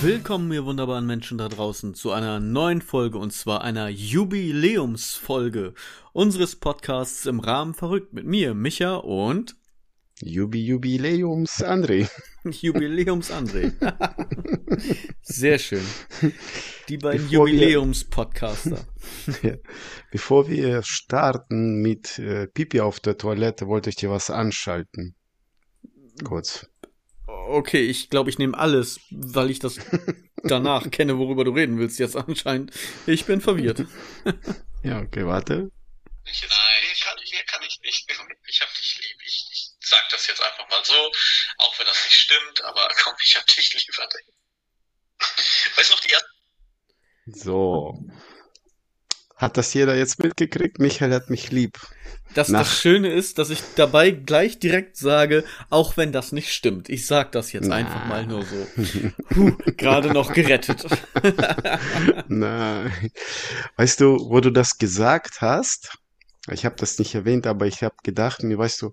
Willkommen, ihr wunderbaren Menschen da draußen, zu einer neuen Folge und zwar einer Jubiläumsfolge unseres Podcasts im Rahmen verrückt mit mir, Micha und Jubi Jubiläums André. Jubiläums André. Sehr schön. Die beiden Jubiläums-Podcaster. Ja. Bevor wir starten mit äh, Pipi auf der Toilette, wollte ich dir was anschalten. Kurz. Okay, ich glaube, ich nehme alles, weil ich das danach kenne, worüber du reden willst jetzt anscheinend. Ich bin verwirrt. Ja, okay, warte. Nein, hier kann, hier kann ich nicht. Ich hab dich lieb. Ich, ich sag das jetzt einfach mal so, auch wenn das nicht stimmt, aber komm, ich hab dich lieb, André. Weißt du noch, die erste So. Hat das jeder jetzt mitgekriegt? Michael hat mich lieb. Das, Nach- das Schöne ist, dass ich dabei gleich direkt sage, auch wenn das nicht stimmt. Ich sag das jetzt Na. einfach mal nur so. Puh, gerade noch gerettet. Nein. Weißt du, wo du das gesagt hast? Ich habe das nicht erwähnt, aber ich habe gedacht, mir weißt du,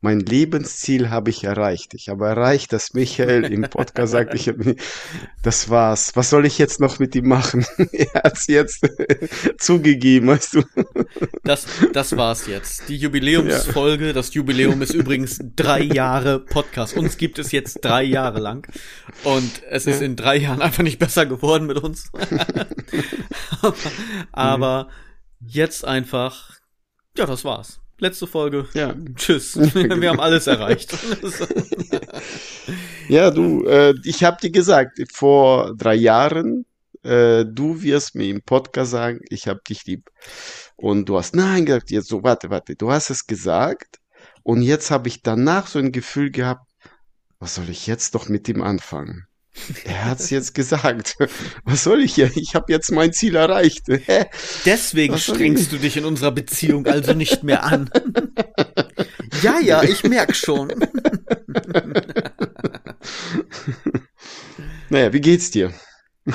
mein Lebensziel habe ich erreicht. Ich habe erreicht, dass Michael im Podcast sagt, ich hab, das war's. Was soll ich jetzt noch mit ihm machen? er hat's jetzt zugegeben, weißt du. Das, das war's jetzt. Die Jubiläumsfolge. Das Jubiläum ist übrigens drei Jahre Podcast. Uns gibt es jetzt drei Jahre lang. Und es ist in drei Jahren einfach nicht besser geworden mit uns. aber, aber jetzt einfach, ja, das war's. Letzte Folge. Ja. Tschüss. Wir haben alles erreicht. Ja, du, äh, ich habe dir gesagt, vor drei Jahren, äh, du wirst mir im Podcast sagen, ich habe dich lieb. Und du hast nein gesagt, jetzt so, warte, warte, du hast es gesagt und jetzt habe ich danach so ein Gefühl gehabt, was soll ich jetzt doch mit ihm anfangen? Er hat's jetzt gesagt. Was soll ich hier? Ich habe jetzt mein Ziel erreicht. Hä? Deswegen strengst du dich in unserer Beziehung also nicht mehr an. ja, ja, ich merk schon. Naja, wie geht's dir?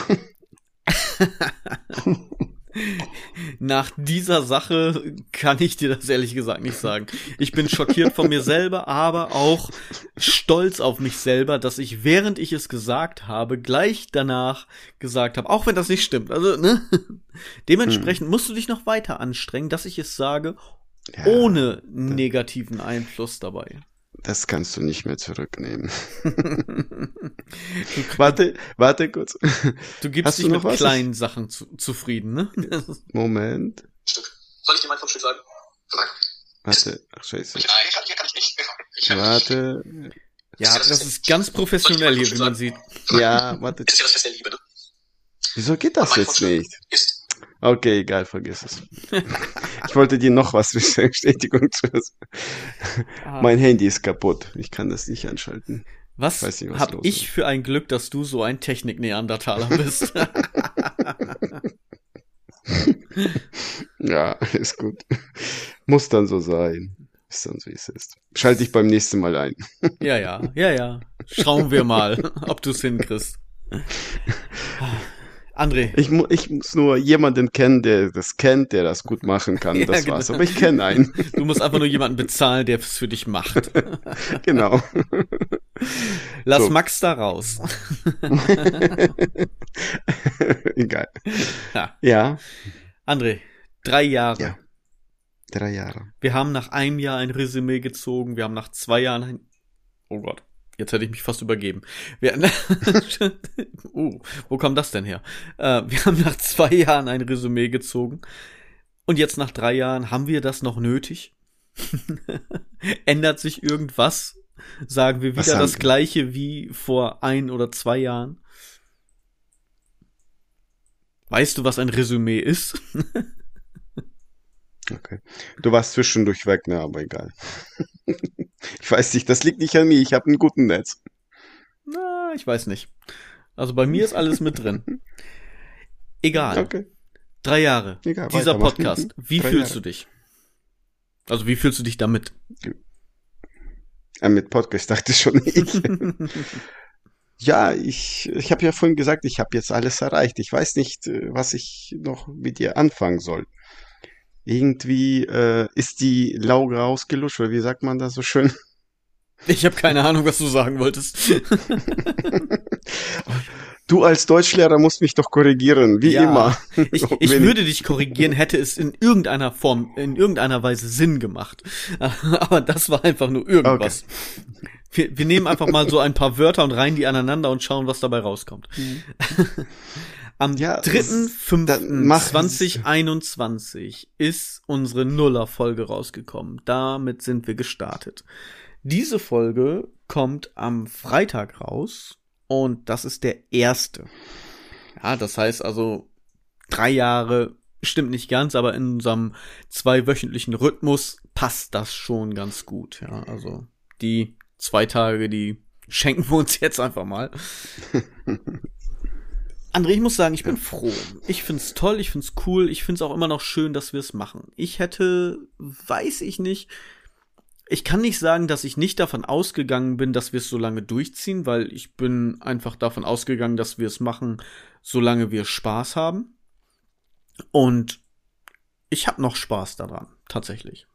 Nach dieser Sache kann ich dir das ehrlich gesagt nicht sagen. Ich bin schockiert von mir selber, aber auch stolz auf mich selber, dass ich, während ich es gesagt habe, gleich danach gesagt habe, auch wenn das nicht stimmt. Also, ne? Dementsprechend musst du dich noch weiter anstrengen, dass ich es sage, Ja, ohne negativen Einfluss dabei. Das kannst du nicht mehr zurücknehmen. warte, warte kurz. Du gibst Hast dich du mit noch was? kleinen Sachen zu, zufrieden, ne? Moment. Stück. Soll ich dir mein Fundstück sagen? Sag. Warte. Ach, scheiße. Nein, hier kann, hier kann ich nicht. Ich hab Warte. Ja, das ist ganz professionell hier, wie man sieht. Ja, warte. Ist ja das Fest der Liebe, ne? Wieso geht das jetzt Fundstück nicht? Ist. Okay, egal, vergiss es. Ich wollte dir noch was zur Bestätigung zu. Ah. Mein Handy ist kaputt. Ich kann das nicht anschalten. Was, was hab los ich für ein Glück, dass du so ein Technik-Neandertaler bist? Ja, ist gut. Muss dann so sein. Ist dann so, wie es ist. Schalte ich beim nächsten Mal ein. ja, ja, ja, ja. Schauen wir mal, ob du es hinkriegst. André, Ich, mu ich muss nur jemanden kennen, der das kennt, der das gut machen kann. Ja, das genau. war's. Aber ich kenne einen. du musst einfach nur jemanden bezahlen, der es für dich macht. genau. Lass So. Max da raus. Egal. Ja. Ja. André, drei Jahre. Ja. Drei Jahre. Wir haben nach einem Jahr ein Resümee gezogen. Wir haben nach zwei Jahren ein. Oh Gott, jetzt hätte ich mich fast übergeben. Wir... uh, wo kam das denn her? Äh, wir haben nach zwei Jahren ein Resümee gezogen. Und jetzt nach drei Jahren haben wir das noch nötig? Ändert sich irgendwas? Sagen wir wieder das gleiche wie vor ein oder zwei Jahren? Weißt du, was ein Resümee ist? Okay. Du warst zwischendurch weg, ne, aber egal. ich weiß nicht, das liegt nicht an mir. Ich habe einen guten Netz. Na, ich weiß nicht. Also bei mir ist alles mit drin. Egal. Okay. Drei Jahre. Egal, Dieser. Podcast. Wie Drei fühlst Jahre. du dich? Also wie fühlst du dich damit? Äh, mit Podcast dachte ich schon ich. Ja, ich, ich habe ja vorhin gesagt, ich habe jetzt alles erreicht. Ich weiß nicht, äh, was ich noch mit dir anfangen soll. Irgendwie äh, ist die Lauge ausgelutscht, oder wie sagt man das so schön? Ich habe keine Ahnung, was du sagen wolltest. Du als Deutschlehrer musst mich doch korrigieren, wie Ja, immer. Ich, ich würde dich korrigieren, hätte es in irgendeiner Form, in irgendeiner Weise Sinn gemacht. Aber das war einfach nur irgendwas. Wir, wir nehmen einfach mal so ein paar Wörter und reihen die aneinander und schauen, was dabei rauskommt. Am Ja, das- dann mach- 3.5.2021 ist unsere Nuller-Folge rausgekommen. Damit sind wir gestartet. Diese Folge kommt am Freitag raus und das ist der erste. Ja, das heißt also drei Jahre stimmt nicht ganz, aber in unserem zweiwöchentlichen Rhythmus passt das schon ganz gut. Ja, also die zwei Tage, die schenken wir uns jetzt einfach mal. André, ich muss sagen, ich bin froh. Ich find's toll, ich find's cool, ich find's auch immer noch schön, dass wir es machen. Ich hätte, weiß ich nicht, ich kann nicht sagen, dass ich nicht davon ausgegangen bin, dass wir es so lange durchziehen, weil ich bin einfach davon ausgegangen, dass wir es machen, solange wir Spaß haben. Und ich habe noch Spaß daran, tatsächlich.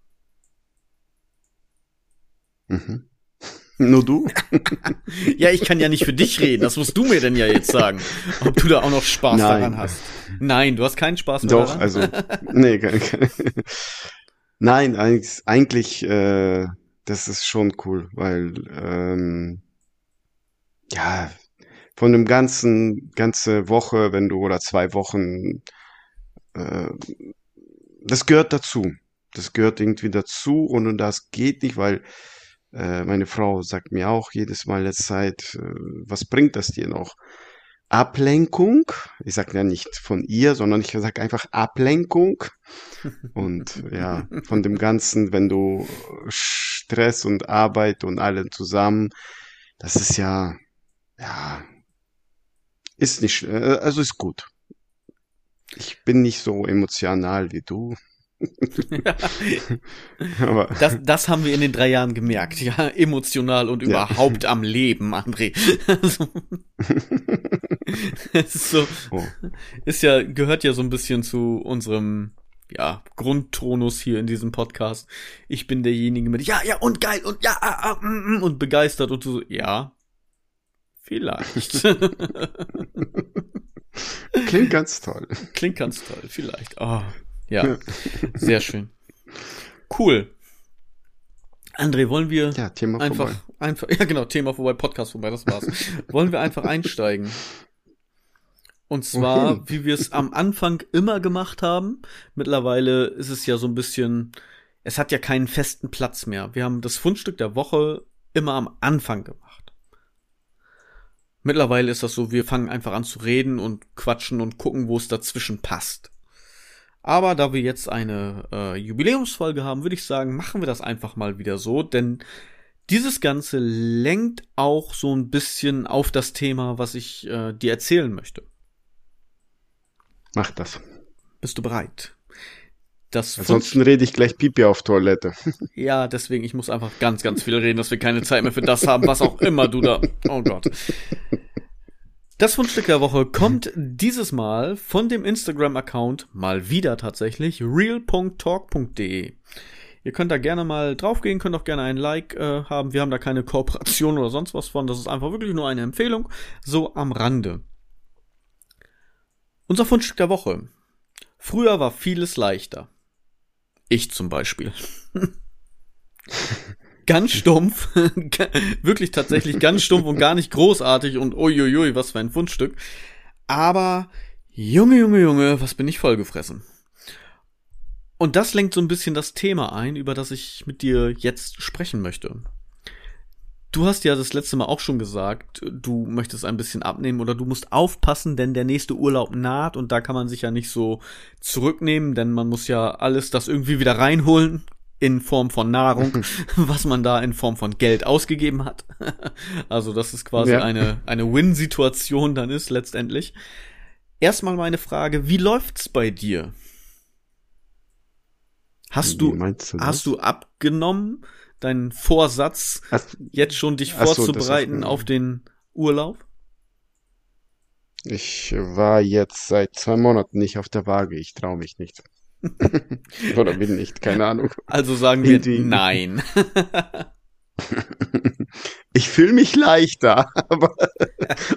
Mhm. Nur du? Ja, ich kann ja nicht für dich reden, das musst du mir denn ja jetzt sagen, ob du da auch noch Spaß Nein. daran hast. Nein, du hast keinen Spaß mehr Doch, daran. also, nee, keine, keine. Nein, eigentlich, eigentlich äh, das ist schon cool, weil, ähm, ja, von dem ganzen, ganze Woche, wenn du, oder zwei Wochen, äh, das gehört dazu. Das gehört irgendwie dazu und, und das geht nicht, weil meine Frau sagt mir auch jedes Mal letzte Zeit, äh, was bringt das dir noch? Ablenkung. Ich sage ja nicht von ihr, sondern ich sage einfach Ablenkung. Und ja, von dem Ganzen, wenn du Stress und Arbeit und allen zusammen, das ist ja, ja, ist nicht, äh, also ist gut. Ich bin nicht so emotional wie du, aber Das, das haben wir in den drei Jahren gemerkt, ja, emotional und Ja. überhaupt am Leben, André. Also, ist so, oh, ist ja, gehört ja so ein bisschen zu unserem, ja, Grundtonus hier in diesem Podcast. Ich bin derjenige mit, ja, ja, und geil, und ja, ah, ah, mm, mm, und begeistert und so, ja, vielleicht. klingt ganz toll. Klingt ganz toll, vielleicht. Oh, ja, sehr schön. Cool. André, wollen wir Ja, Thema einfach, vorbei. einfach, ja genau, Thema vorbei, Podcast vorbei, das war's. wollen wir einfach einsteigen? Und zwar, Wohin? wie wir es am Anfang immer gemacht haben. Mittlerweile ist es ja so ein bisschen, es hat ja keinen festen Platz mehr. Wir haben das Fundstück der Woche immer am Anfang gemacht. Mittlerweile ist das so, wir fangen einfach an zu reden und quatschen und gucken, wo es dazwischen passt. Aber da wir jetzt eine äh, Jubiläumsfolge haben, würde ich sagen, machen wir das einfach mal wieder so, denn dieses Ganze lenkt auch so ein bisschen auf das Thema, was ich äh, dir erzählen möchte. Mach das. Bist du bereit? Das Ansonsten rede ich gleich Pipi auf Toilette. Ja, deswegen, ich muss einfach ganz, ganz viel reden, dass wir keine Zeit mehr für das haben, was auch immer du da. Oh Gott. Das Fundstück der Woche kommt dieses Mal von dem Instagram-Account, mal wieder tatsächlich, real.talk.de. Ihr könnt da gerne mal draufgehen, könnt auch gerne ein Like äh, haben. Wir haben da keine Kooperation oder sonst was von. Das ist einfach wirklich nur eine Empfehlung, so am Rande. Unser Fundstück der Woche. Früher war vieles leichter. Ich zum Beispiel. ganz stumpf, wirklich tatsächlich ganz stumpf und gar nicht großartig und uiuiui, was für ein Fundstück. Aber Junge, Junge, Junge, was bin ich vollgefressen. Und das lenkt so ein bisschen das Thema ein, über das ich mit dir jetzt sprechen möchte. Du hast ja das letzte Mal auch schon gesagt, du möchtest ein bisschen abnehmen oder du musst aufpassen, denn der nächste Urlaub naht und da kann man sich ja nicht so zurücknehmen, denn man muss ja alles das irgendwie wieder reinholen in Form von Nahrung, was man da in Form von Geld ausgegeben hat. Also, das ist quasi Ja. eine, eine Win-Situation dann ist letztendlich. Erstmal meine Frage, wie läuft's bei dir? Hast du, du hast du abgenommen, deinen Vorsatz, Hast- jetzt schon dich Ach so, vorzubereiten auf- auf den Urlaub? Ich war jetzt seit zwei Monaten nicht auf der Waage. Ich traue mich nicht. Oder bin nicht, keine Ahnung. Also sagen wir Irgendwie- nein. Ich fühle mich leichter, aber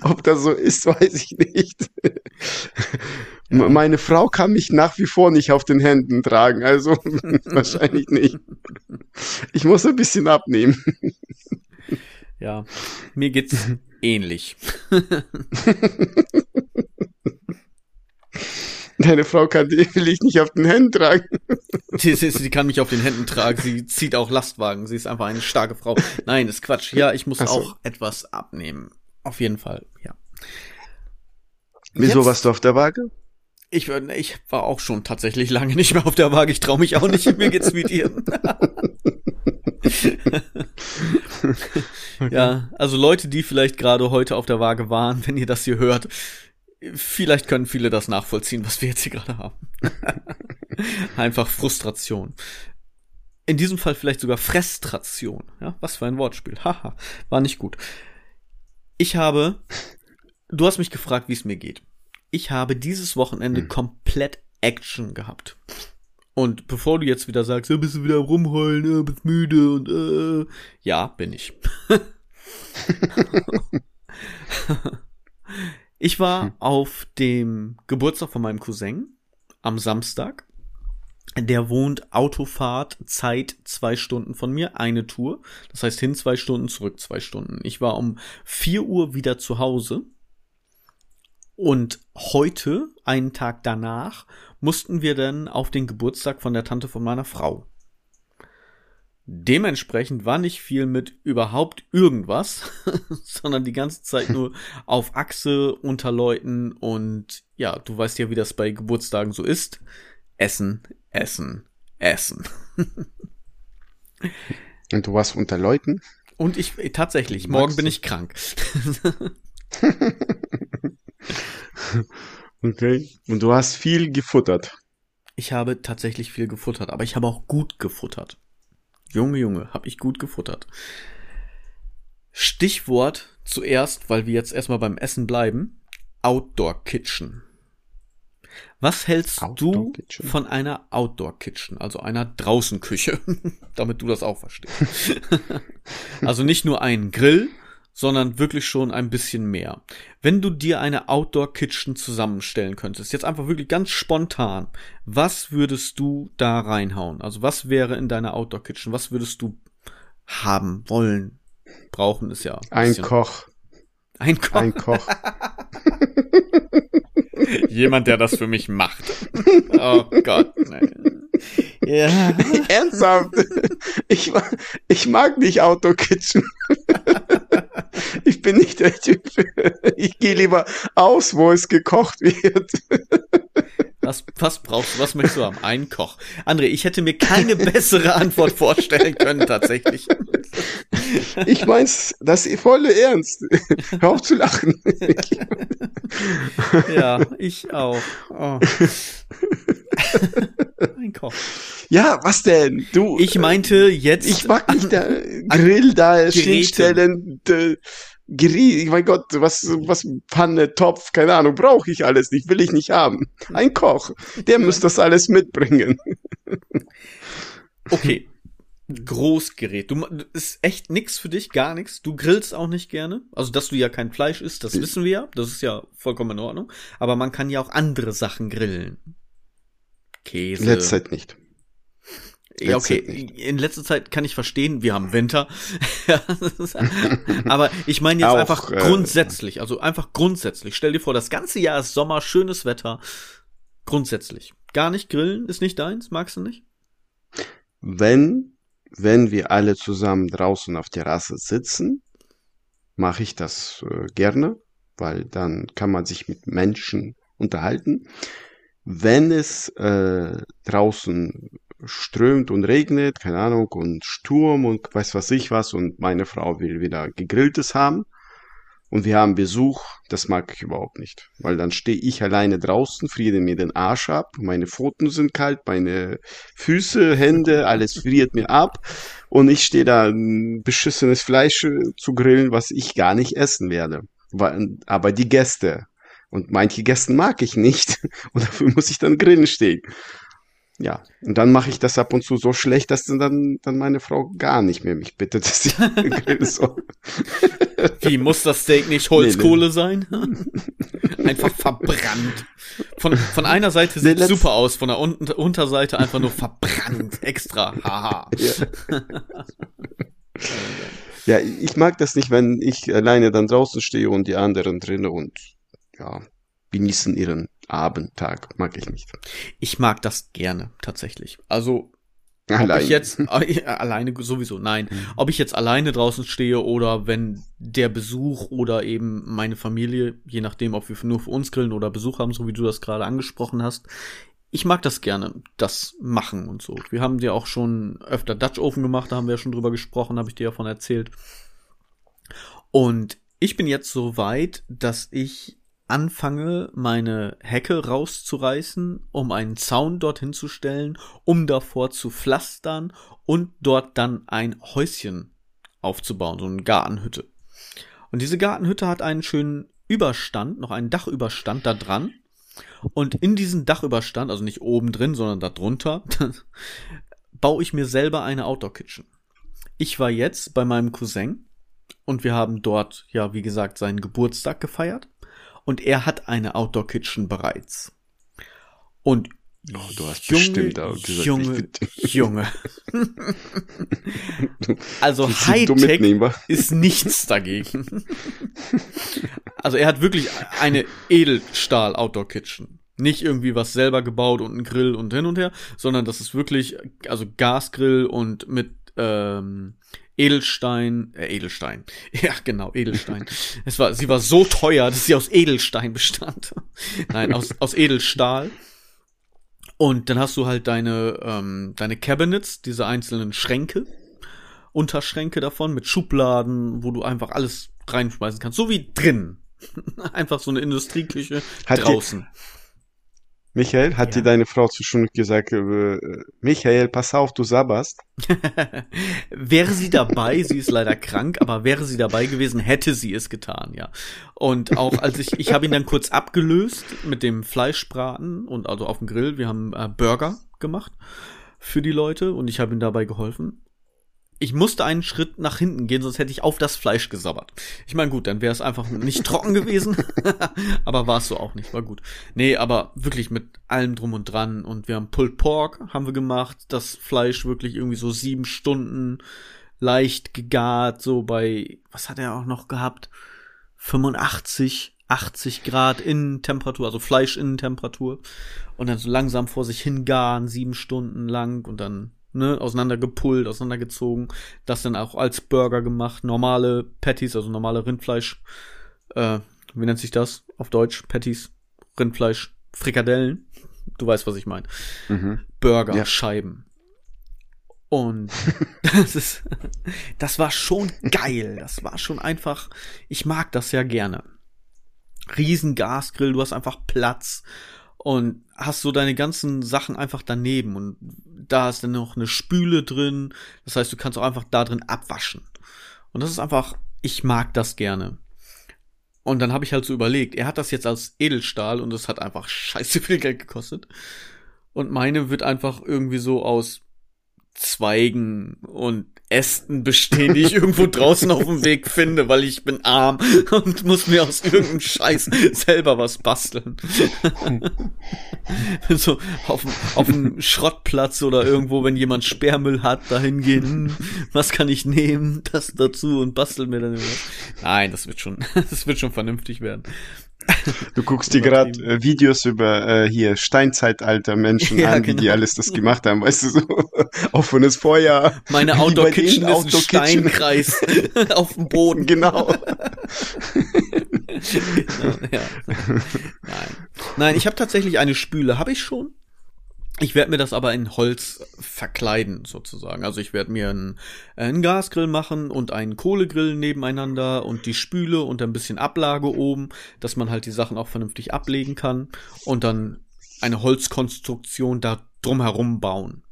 ob das so ist, weiß ich nicht. Ja. Meine Frau kann mich nach wie vor nicht auf den Händen tragen, also wahrscheinlich nicht. Ich muss ein bisschen abnehmen. Ja, mir geht's ähnlich. Deine Frau kann dich will ich nicht auf den Händen tragen. Sie, sie, sie kann mich auf den Händen tragen, sie zieht auch Lastwagen, sie ist einfach eine starke Frau. Nein, ist Quatsch. Ja, ich muss so. auch etwas abnehmen. Auf jeden Fall, ja. Wieso Jetzt- warst du auf der Waage? Ich, war- ich war auch schon tatsächlich lange nicht mehr auf der Waage. Ich traue mich auch nicht. Mir geht's wie dir. Ja, also Leute, die vielleicht gerade heute auf der Waage waren, wenn ihr das hier hört, vielleicht können viele das nachvollziehen, was wir jetzt hier gerade haben. Einfach Frustration. In diesem Fall vielleicht sogar Frestration. Ja, was für ein Wortspiel. Haha, war nicht gut. Ich habe, du hast mich gefragt, wie es mir geht. Ich habe dieses Wochenende Hm. komplett Action gehabt. Und bevor du jetzt wieder sagst, ja, bist du wieder rumheulen, äh, bist müde und äh, ja, bin ich. ich war Hm. auf dem Geburtstag von meinem Cousin am Samstag. Der wohnt Autofahrt Zeit zwei Stunden von mir, eine Tour. Das heißt hin zwei Stunden, zurück zwei Stunden. Ich war um vier Uhr wieder zu Hause. Und heute, einen Tag danach, mussten wir dann auf den Geburtstag von der Tante von meiner Frau. Dementsprechend war nicht viel mit überhaupt irgendwas, sondern die ganze Zeit nur auf Achse unter Leuten und ja, du weißt ja, wie das bei Geburtstagen so ist. Essen, essen, essen. Und du warst unter Leuten? Und ich tatsächlich, Magst morgen bin ich krank. Okay. Und du hast viel gefuttert. Ich habe tatsächlich viel gefuttert, aber ich habe auch gut gefuttert. Junge, Junge, habe ich gut gefuttert. Stichwort zuerst, weil wir jetzt erstmal beim Essen bleiben. Outdoor Kitchen. Was hältst Outdoor du Kitchen? von einer Outdoor Kitchen, also einer Draußenküche, damit du das auch verstehst? also nicht nur einen Grill, sondern wirklich schon ein bisschen mehr. Wenn du dir eine Outdoor Kitchen zusammenstellen könntest, jetzt einfach wirklich ganz spontan, was würdest du da reinhauen? Also was wäre in deiner Outdoor Kitchen? Was würdest du haben wollen? Brauchen ist ja ein Ein Koch. ein Koch. Ein Koch. Jemand, der das für mich macht. Oh Gott. Nee. Ja. Ernsthaft? Ich, ich mag nicht Outdoor Kitchen. Ich bin nicht der Typ. Ich gehe lieber aus, wo es gekocht wird. Was, was brauchst du? Was möchtest du haben? Ein Koch. André, ich hätte mir keine bessere Antwort vorstellen können, tatsächlich. Ich mein's, das ist volle Ernst. Hör auf zu lachen. Ja, ich auch. Oh. Ein Koch. Ja, was denn? Du. Ich meinte jetzt. Ich mag nicht der Grill da hinstellen. de- Geri mein Gott, was, was Pfanne, Topf, keine Ahnung, brauche ich alles nicht, will ich nicht haben. Ein Koch, der muss das alles mitbringen. Okay. Großgerät. Du ist echt nix für dich, gar nichts. Du grillst auch nicht gerne. Also, dass du ja kein Fleisch isst, das wissen wir ja. Das ist ja vollkommen in Ordnung. Aber man kann ja auch andere Sachen grillen. Käse. Letzte Zeit nicht. Ja, okay. In letzter Zeit kann ich verstehen, wir haben Winter. Aber ich meine jetzt Auch, einfach äh, grundsätzlich, also einfach grundsätzlich. Stell dir vor, das ganze Jahr ist Sommer, schönes Wetter. Grundsätzlich. Gar nicht grillen ist nicht deins, magst du nicht? Wenn, wenn wir alle zusammen draußen auf Terrasse sitzen, mache ich das äh, gerne, weil dann kann man sich mit Menschen unterhalten. Wenn es äh, draußen strömt und regnet, keine Ahnung, und Sturm und weiß was ich was, und meine Frau will wieder gegrilltes haben, und wir haben Besuch, das mag ich überhaupt nicht. Weil dann stehe ich alleine draußen, friere mir den Arsch ab, meine Pfoten sind kalt, meine Füße, Hände, alles friert mir ab. Und ich stehe da beschissenes Fleisch zu grillen, was ich gar nicht essen werde. Aber die Gäste. Und manche Gäste mag ich nicht. Und dafür muss ich dann grillen stehen. ja, und dann mache ich das ab und zu so schlecht, dass dann, dann meine Frau gar nicht mehr mich bittet, dass ich grillen soll. Wie muss das Steak nicht Holzkohle sein? einfach verbrannt. Von, von einer Seite sieht Nee, letzt- super aus, von der Un Unterseite einfach nur verbrannt. Extra. Haha. Ja. ja, ich mag das nicht, wenn ich alleine dann draußen stehe und die anderen drinnen und ja, genießen ihren Abend, Tag. Mag ich nicht. Ich mag das gerne, tatsächlich. Also, ob Allein. ich jetzt äh, alleine sowieso nein, ob ich jetzt alleine draußen stehe oder wenn der Besuch oder eben meine Familie, je nachdem, ob wir nur für uns grillen oder Besuch haben, so wie du das gerade angesprochen hast, ich mag das gerne, das machen und so. Wir haben ja auch schon öfter Dutch Oven gemacht, da haben wir ja schon drüber gesprochen, habe ich dir davon erzählt. Und ich bin jetzt so weit, dass ich anfange, meine Hecke rauszureißen, um einen Zaun dorthin zu stellen, um davor zu pflastern und dort dann ein Häuschen aufzubauen, so eine Gartenhütte. Und diese Gartenhütte hat einen schönen Überstand, noch einen Dachüberstand da dran. Und in diesen Dachüberstand, also nicht oben drin, sondern da drunter, baue ich mir selber eine Outdoor Kitchen. Ich war jetzt bei meinem Cousin und wir haben dort, ja, wie gesagt, seinen Geburtstag gefeiert. Und er hat eine Outdoor Kitchen bereits. Und Oh, du hast Junge, bestimmt auch gesagt, Junge, Junge. also Hightech ist nichts dagegen. also er hat wirklich eine Edelstahl Outdoor Kitchen. Nicht irgendwie was selber gebaut und ein Grill und hin und her, sondern das ist wirklich, also Gasgrill und mit ähm, Edelstein, äh, Edelstein. Ja, genau, Edelstein. es war, sie war so teuer, dass sie aus Edelstein bestand. Nein, aus, aus Edelstahl. Und dann hast du halt deine, ähm, deine Cabinets, diese einzelnen Schränke, Unterschränke davon mit Schubladen, wo du einfach alles reinschmeißen kannst. So wie drin. einfach so eine Industrieküche Hat die- draußen. Michael, hat Ja. dir deine Frau zu schon gesagt, äh, Michael, pass auf, du sabberst? wäre sie dabei, sie ist leider krank, aber wäre sie dabei gewesen, hätte sie es getan, ja. Und auch als ich, ich habe ihn dann kurz abgelöst mit dem Fleischbraten und also auf dem Grill. Wir haben äh, Burger gemacht für die Leute und ich habe ihm dabei geholfen. Ich musste einen Schritt nach hinten gehen, sonst hätte ich auf das Fleisch gesabbert. Ich meine, gut, dann wäre es einfach nicht trocken gewesen, aber war es so auch nicht, war gut. Nee, aber wirklich mit allem drum und dran und wir haben Pulled Pork haben wir gemacht, das Fleisch wirklich irgendwie so sieben Stunden leicht gegart, so bei, was hat er auch noch gehabt? 85, 80 Grad Innentemperatur, also Fleischinnentemperatur und dann so langsam vor sich hingaren, sieben Stunden lang und dann ne, auseinandergepullt, auseinandergezogen, das dann auch als Burger gemacht, normale Patties, also normale Rindfleisch, äh, wie nennt sich das auf Deutsch? Patties, Rindfleisch, Frikadellen, du weißt, was ich meine. Mhm. Burger, Ja. Scheiben. Und das ist, das war schon geil. Das war schon einfach, ich mag das ja gerne. Riesen Gasgrill, du hast einfach Platz und hast so deine ganzen Sachen einfach daneben und da ist dann noch eine Spüle drin. Das heißt, du kannst auch einfach da drin abwaschen. Und das ist einfach, ich mag das gerne. Und dann habe ich halt so überlegt, er hat das jetzt als Edelstahl und es hat einfach scheiße viel Geld gekostet. Und meine wird einfach irgendwie so aus Zweigen und Ästen bestehen, die ich irgendwo draußen auf dem Weg finde, weil ich bin arm und muss mir aus irgendeinem Scheiß selber was basteln. so auf, auf dem Schrottplatz oder irgendwo, wenn jemand Sperrmüll hat, dahin gehen, hm, was kann ich nehmen, das dazu und bastel mir dann irgendwas. Nein, das wird schon, das wird schon vernünftig werden. Du guckst dir gerade äh, Videos über äh, hier Steinzeitalter Menschen Ja, an, wie die genau. alles das gemacht haben, weißt du, so offenes Feuer. Meine Outdoor Kitchen ist ein Outdoor Kitchen. Steinkreis auf dem Boden. Genau. genau, ja. Nein. Nein, ich habe tatsächlich eine Spüle, habe ich schon. Ich werde mir das aber in Holz verkleiden, sozusagen. Also ich werde mir einen, einen Gasgrill machen und einen Kohlegrill nebeneinander und die Spüle und ein bisschen Ablage oben, dass man halt die Sachen auch vernünftig ablegen kann und dann eine Holzkonstruktion da drumherum bauen.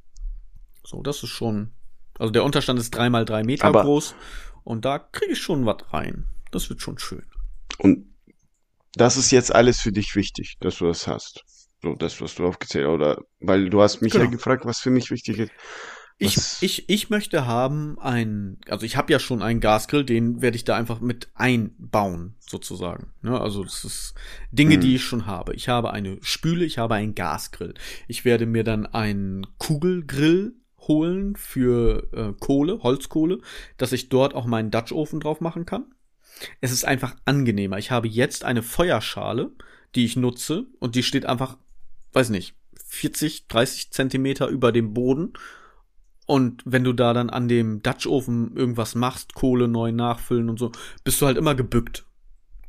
So, das ist schon. Also der Unterstand ist drei mal drei Meter Aber- groß und da kriege ich schon was rein. Das wird schon schön. Und das ist jetzt alles für dich wichtig, dass du das hast. So, das, was du aufgezählt hast. Oder, weil du hast mich Genau. ja gefragt, was für mich wichtig ist. Ich, ich, ich möchte haben ein, also ich habe ja schon einen Gasgrill, den werde ich da einfach mit einbauen, sozusagen. Ne? Also das ist Dinge, Hm. die ich schon habe. Ich habe eine Spüle, ich habe einen Gasgrill. Ich werde mir dann einen Kugelgrill holen für äh, Kohle, Holzkohle, dass ich dort auch meinen Dutch Ofen drauf machen kann. Es ist einfach angenehmer. Ich habe jetzt eine Feuerschale, die ich nutze und die steht einfach, weiß nicht, 40, 30 Zentimeter über dem Boden. Und wenn du da dann an dem Dutch Ofen irgendwas machst, Kohle neu nachfüllen und so, bist du halt immer gebückt.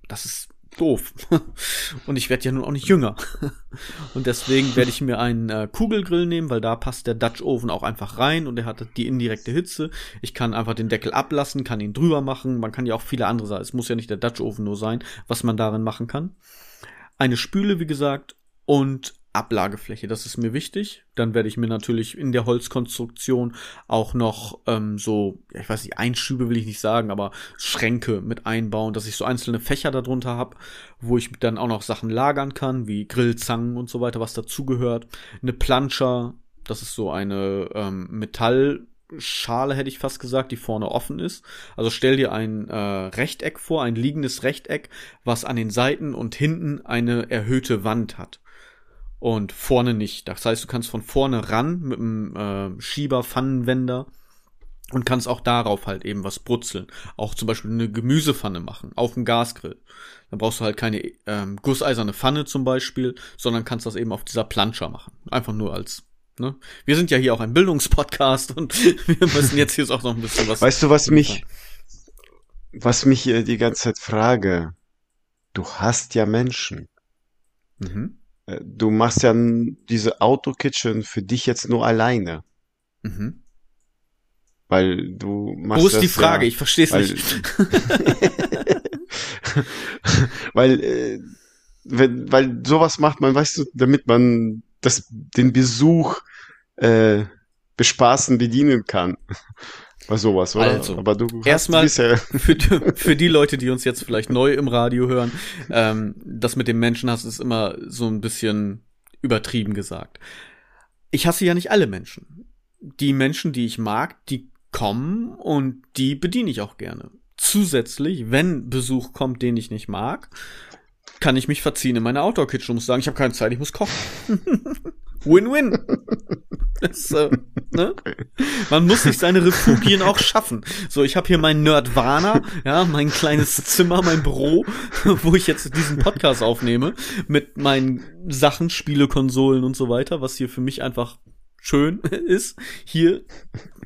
Das ist doof. Und ich werde ja nun auch nicht jünger. Und deswegen werde ich mir einen äh, Kugelgrill nehmen, weil da passt der Dutch Oven auch einfach rein und er hat die indirekte Hitze. Ich kann einfach den Deckel ablassen, kann ihn drüber machen. Man kann ja auch viele andere Sachen. Es muss ja nicht der Dutch Oven nur sein, was man darin machen kann. Eine Spüle, wie gesagt, und Ablagefläche, das ist mir wichtig. Dann werde ich mir natürlich in der Holzkonstruktion auch noch ähm, so, ich weiß nicht, Einschübe will ich nicht sagen, aber Schränke mit einbauen, dass ich so einzelne Fächer darunter habe, wo ich dann auch noch Sachen lagern kann, wie Grillzangen und so weiter, was dazugehört. Eine Planscher, das ist so eine ähm, Metallschale, hätte ich fast gesagt, die vorne offen ist. Also stell dir ein äh, Rechteck vor, ein liegendes Rechteck, was an den Seiten und hinten eine erhöhte Wand hat und vorne nicht. Das heißt, du kannst von vorne ran mit einem äh, Schieber, Pfannenwender und kannst auch darauf halt eben was brutzeln. Auch zum Beispiel eine Gemüsepfanne machen auf dem Gasgrill. Dann brauchst du halt keine ähm, gusseiserne Pfanne zum Beispiel, sondern kannst das eben auf dieser Planscher machen. Einfach nur als Ne? Wir sind ja hier auch ein Bildungspodcast und wir müssen jetzt hier auch noch ein bisschen was. Weißt du, was mich, was mich äh, die ganze Zeit frage? Du hast ja Menschen. Mhm. Äh, Du machst ja diese Auto-Kitchen für dich jetzt nur alleine. Mhm. Weil du machst Wo ist die Frage? Ja, Ich verstehe es nicht. weil, äh, wenn, weil sowas macht man, weißt du, damit man das, den Besuch äh, bespaßen, bedienen kann. Bei sowas, oder? Also, Aber du erstmal- für, die- für die Leute, die uns jetzt vielleicht neu im Radio hören, ähm, das mit dem Menschenhass ist immer so ein bisschen übertrieben gesagt. Ich hasse ja nicht alle Menschen. Die Menschen, die ich mag, die kommen und die bediene ich auch gerne. Zusätzlich, wenn Besuch kommt, den ich nicht mag, kann ich mich verziehen in meine Outdoor-Kitchen und muss sagen, ich habe keine Zeit, ich muss kochen. Win-win. Äh, ne? Man muss sich seine Refugien auch schaffen. So, ich habe hier mein Nerdwana, ja, mein kleines Zimmer, mein Büro, wo ich jetzt diesen Podcast aufnehme, mit meinen Sachen, Spiele, Konsolen und so weiter, was hier für mich einfach schön ist. Hier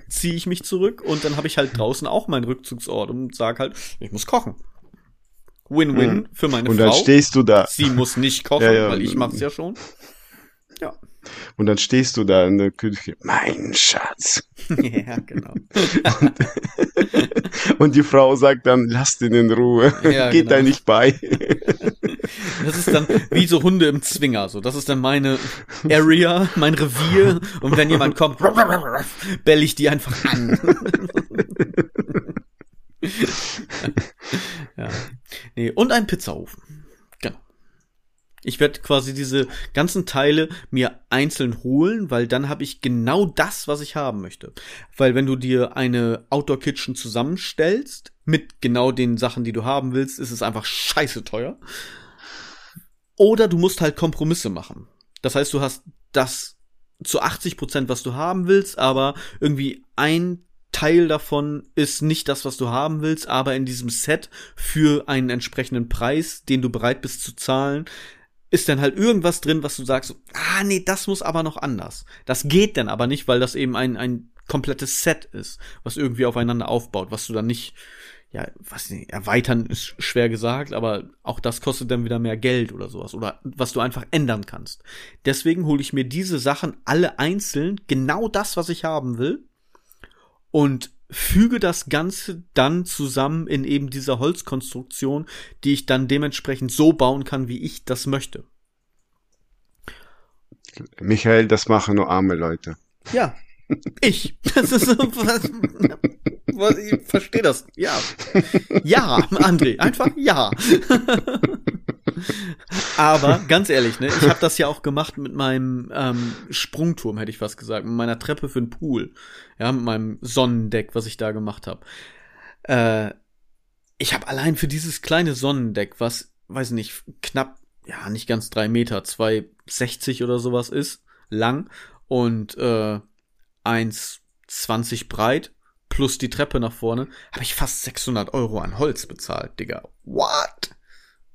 ziehe ich mich zurück und dann habe ich halt draußen auch meinen Rückzugsort und sag halt, ich muss kochen. Win-win Mhm. für meine und Frau. dann stehst du da, Sie muss nicht kochen, Ja, ja. weil ich mach's ja schon. Ja. und dann stehst du da in der Küche, mein Schatz. ja, genau. Und die Frau sagt dann, lass den in Ruhe, Ja, geht genau. da nicht bei. Das ist dann wie so Hunde im Zwinger. So, das ist dann meine Area, mein Revier. Und wenn jemand kommt, bell ich die einfach an. ja. Nee, und ein Pizzaofen. Genau. Ich werde quasi diese ganzen Teile mir einzeln holen, weil dann habe ich genau das, was ich haben möchte. Weil wenn du dir eine Outdoor Kitchen zusammenstellst mit genau den Sachen, die du haben willst, ist es einfach scheiße teuer. Oder du musst halt Kompromisse machen. Das heißt, du hast das zu 80 Prozent, was du haben willst, aber irgendwie ein Teil davon ist nicht das, was du haben willst, aber in diesem Set für einen entsprechenden Preis, den du bereit bist zu zahlen, ist dann halt irgendwas drin, was du sagst, ah nee, das muss aber noch anders. Das geht dann aber nicht, weil das eben ein, ein komplettes Set ist, was irgendwie aufeinander aufbaut, was du dann nicht, ja, was nicht, erweitern ist schwer gesagt, aber auch das kostet dann wieder mehr Geld oder sowas oder was du einfach ändern kannst. Deswegen hole ich mir diese Sachen alle einzeln, genau das, was ich haben will und füge das Ganze dann zusammen in eben dieser Holzkonstruktion, die ich dann dementsprechend so bauen kann, wie ich das möchte. Michael, das machen nur arme Leute. Ja, ich. Das ist so, was, was, ich verstehe das. Ja. Ja, André, einfach ja. Aber ganz ehrlich, ne, ich habe das ja auch gemacht mit meinem ähm, Sprungturm, hätte ich fast gesagt, mit meiner Treppe für den Pool, ja, mit meinem Sonnendeck, was ich da gemacht habe. Äh, ich habe allein für dieses kleine Sonnendeck, was, weiß nicht, knapp, ja, nicht ganz drei Meter, 2,60 oder sowas ist, lang und äh, 1,20 breit, plus die Treppe nach vorne, habe ich fast 600 Euro an Holz bezahlt, Digga. What?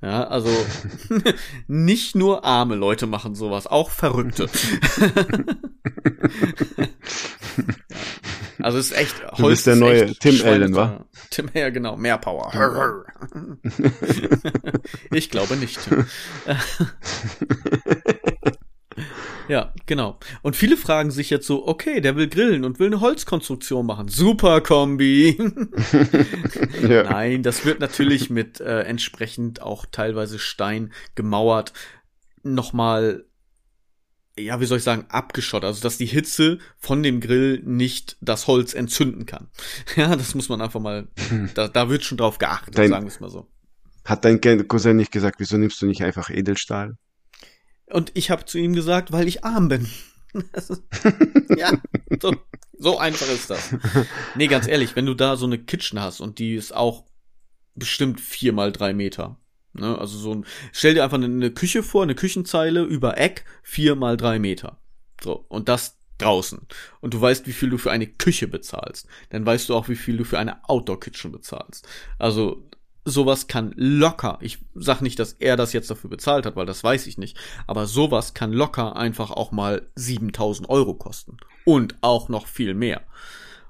Ja, also nicht nur arme Leute machen sowas, auch Verrückte. also es ist echt. Du bist der neue Tim Allen, wa? Tim, ja genau, mehr Power. ich glaube nicht. Ja, genau. Und viele fragen sich jetzt so, okay, der will grillen und will eine Holzkonstruktion machen. Super Kombi. ja. Nein, das wird natürlich mit äh, entsprechend auch teilweise Stein gemauert nochmal ja, wie soll ich sagen, abgeschottet, also dass die Hitze von dem Grill nicht das Holz entzünden kann. Ja, das muss man einfach mal, da, da wird schon drauf geachtet, dein, sagen wir es mal so. Hat dein Cousin nicht gesagt, wieso nimmst du nicht einfach Edelstahl? Und ich habe zu ihm gesagt, weil ich arm bin. ja, so, so einfach ist das. Nee, ganz ehrlich, wenn du da so eine Kitchen hast und die ist auch bestimmt vier mal drei Meter. Ne? Also so ein, stell dir einfach eine, Küche vor, eine Küchenzeile über Eck, vier mal drei Meter. So, und das draußen. Und du weißt, wie viel du für eine Küche bezahlst. Dann weißt du auch, wie viel du für eine Outdoor-Kitchen bezahlst. Also, sowas kann locker, ich sag nicht, dass er das jetzt dafür bezahlt hat, weil das weiß ich nicht, aber sowas kann locker einfach auch mal 7000 Euro kosten. Und auch noch viel mehr.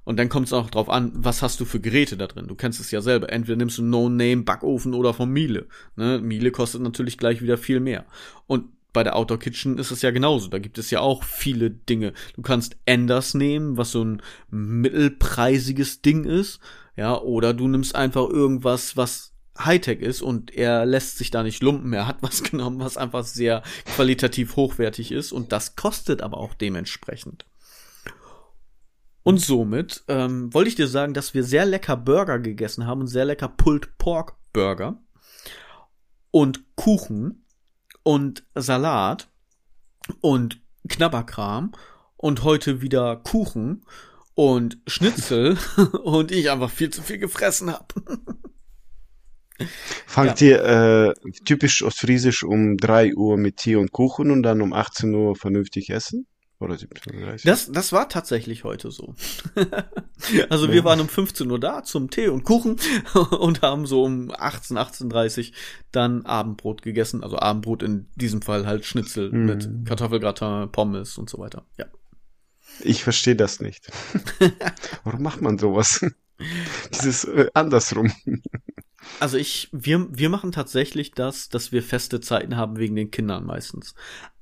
Und dann kommt es auch drauf an, was hast du für Geräte da drin. Du kennst es ja selber. Entweder nimmst du No-Name-Backofen oder von Miele. Ne? Miele kostet natürlich gleich wieder viel mehr. Und bei der Outdoor Kitchen ist es ja genauso. Da gibt es ja auch viele Dinge. Du kannst Enders nehmen, was so ein mittelpreisiges Ding ist. Ja, oder du nimmst einfach irgendwas, was Hightech ist und er lässt sich da nicht lumpen. Er hat was genommen, was einfach sehr qualitativ hochwertig ist und das kostet aber auch dementsprechend. Und somit ähm, wollte ich dir sagen, dass wir sehr lecker Burger gegessen haben und sehr lecker Pulled Pork Burger und Kuchen und Salat und Knabberkram und heute wieder Kuchen und Schnitzel und ich einfach viel zu viel gefressen habe. Fangt ja. ihr äh, typisch ostfriesisch um 3 Uhr mit Tee und Kuchen und dann um 18 Uhr vernünftig essen? Oder 17.30 Das, das war tatsächlich heute so. also ja. wir waren um 15 Uhr da zum Tee und Kuchen und haben so um 18, 18.30 dann Abendbrot gegessen. Also Abendbrot in diesem Fall halt Schnitzel mm. mit Kartoffelgratin, Pommes und so weiter. Ja. Ich verstehe das nicht. Warum macht man sowas? Dieses äh, andersrum. Also ich, wir, wir machen tatsächlich das, dass wir feste Zeiten haben wegen den Kindern meistens.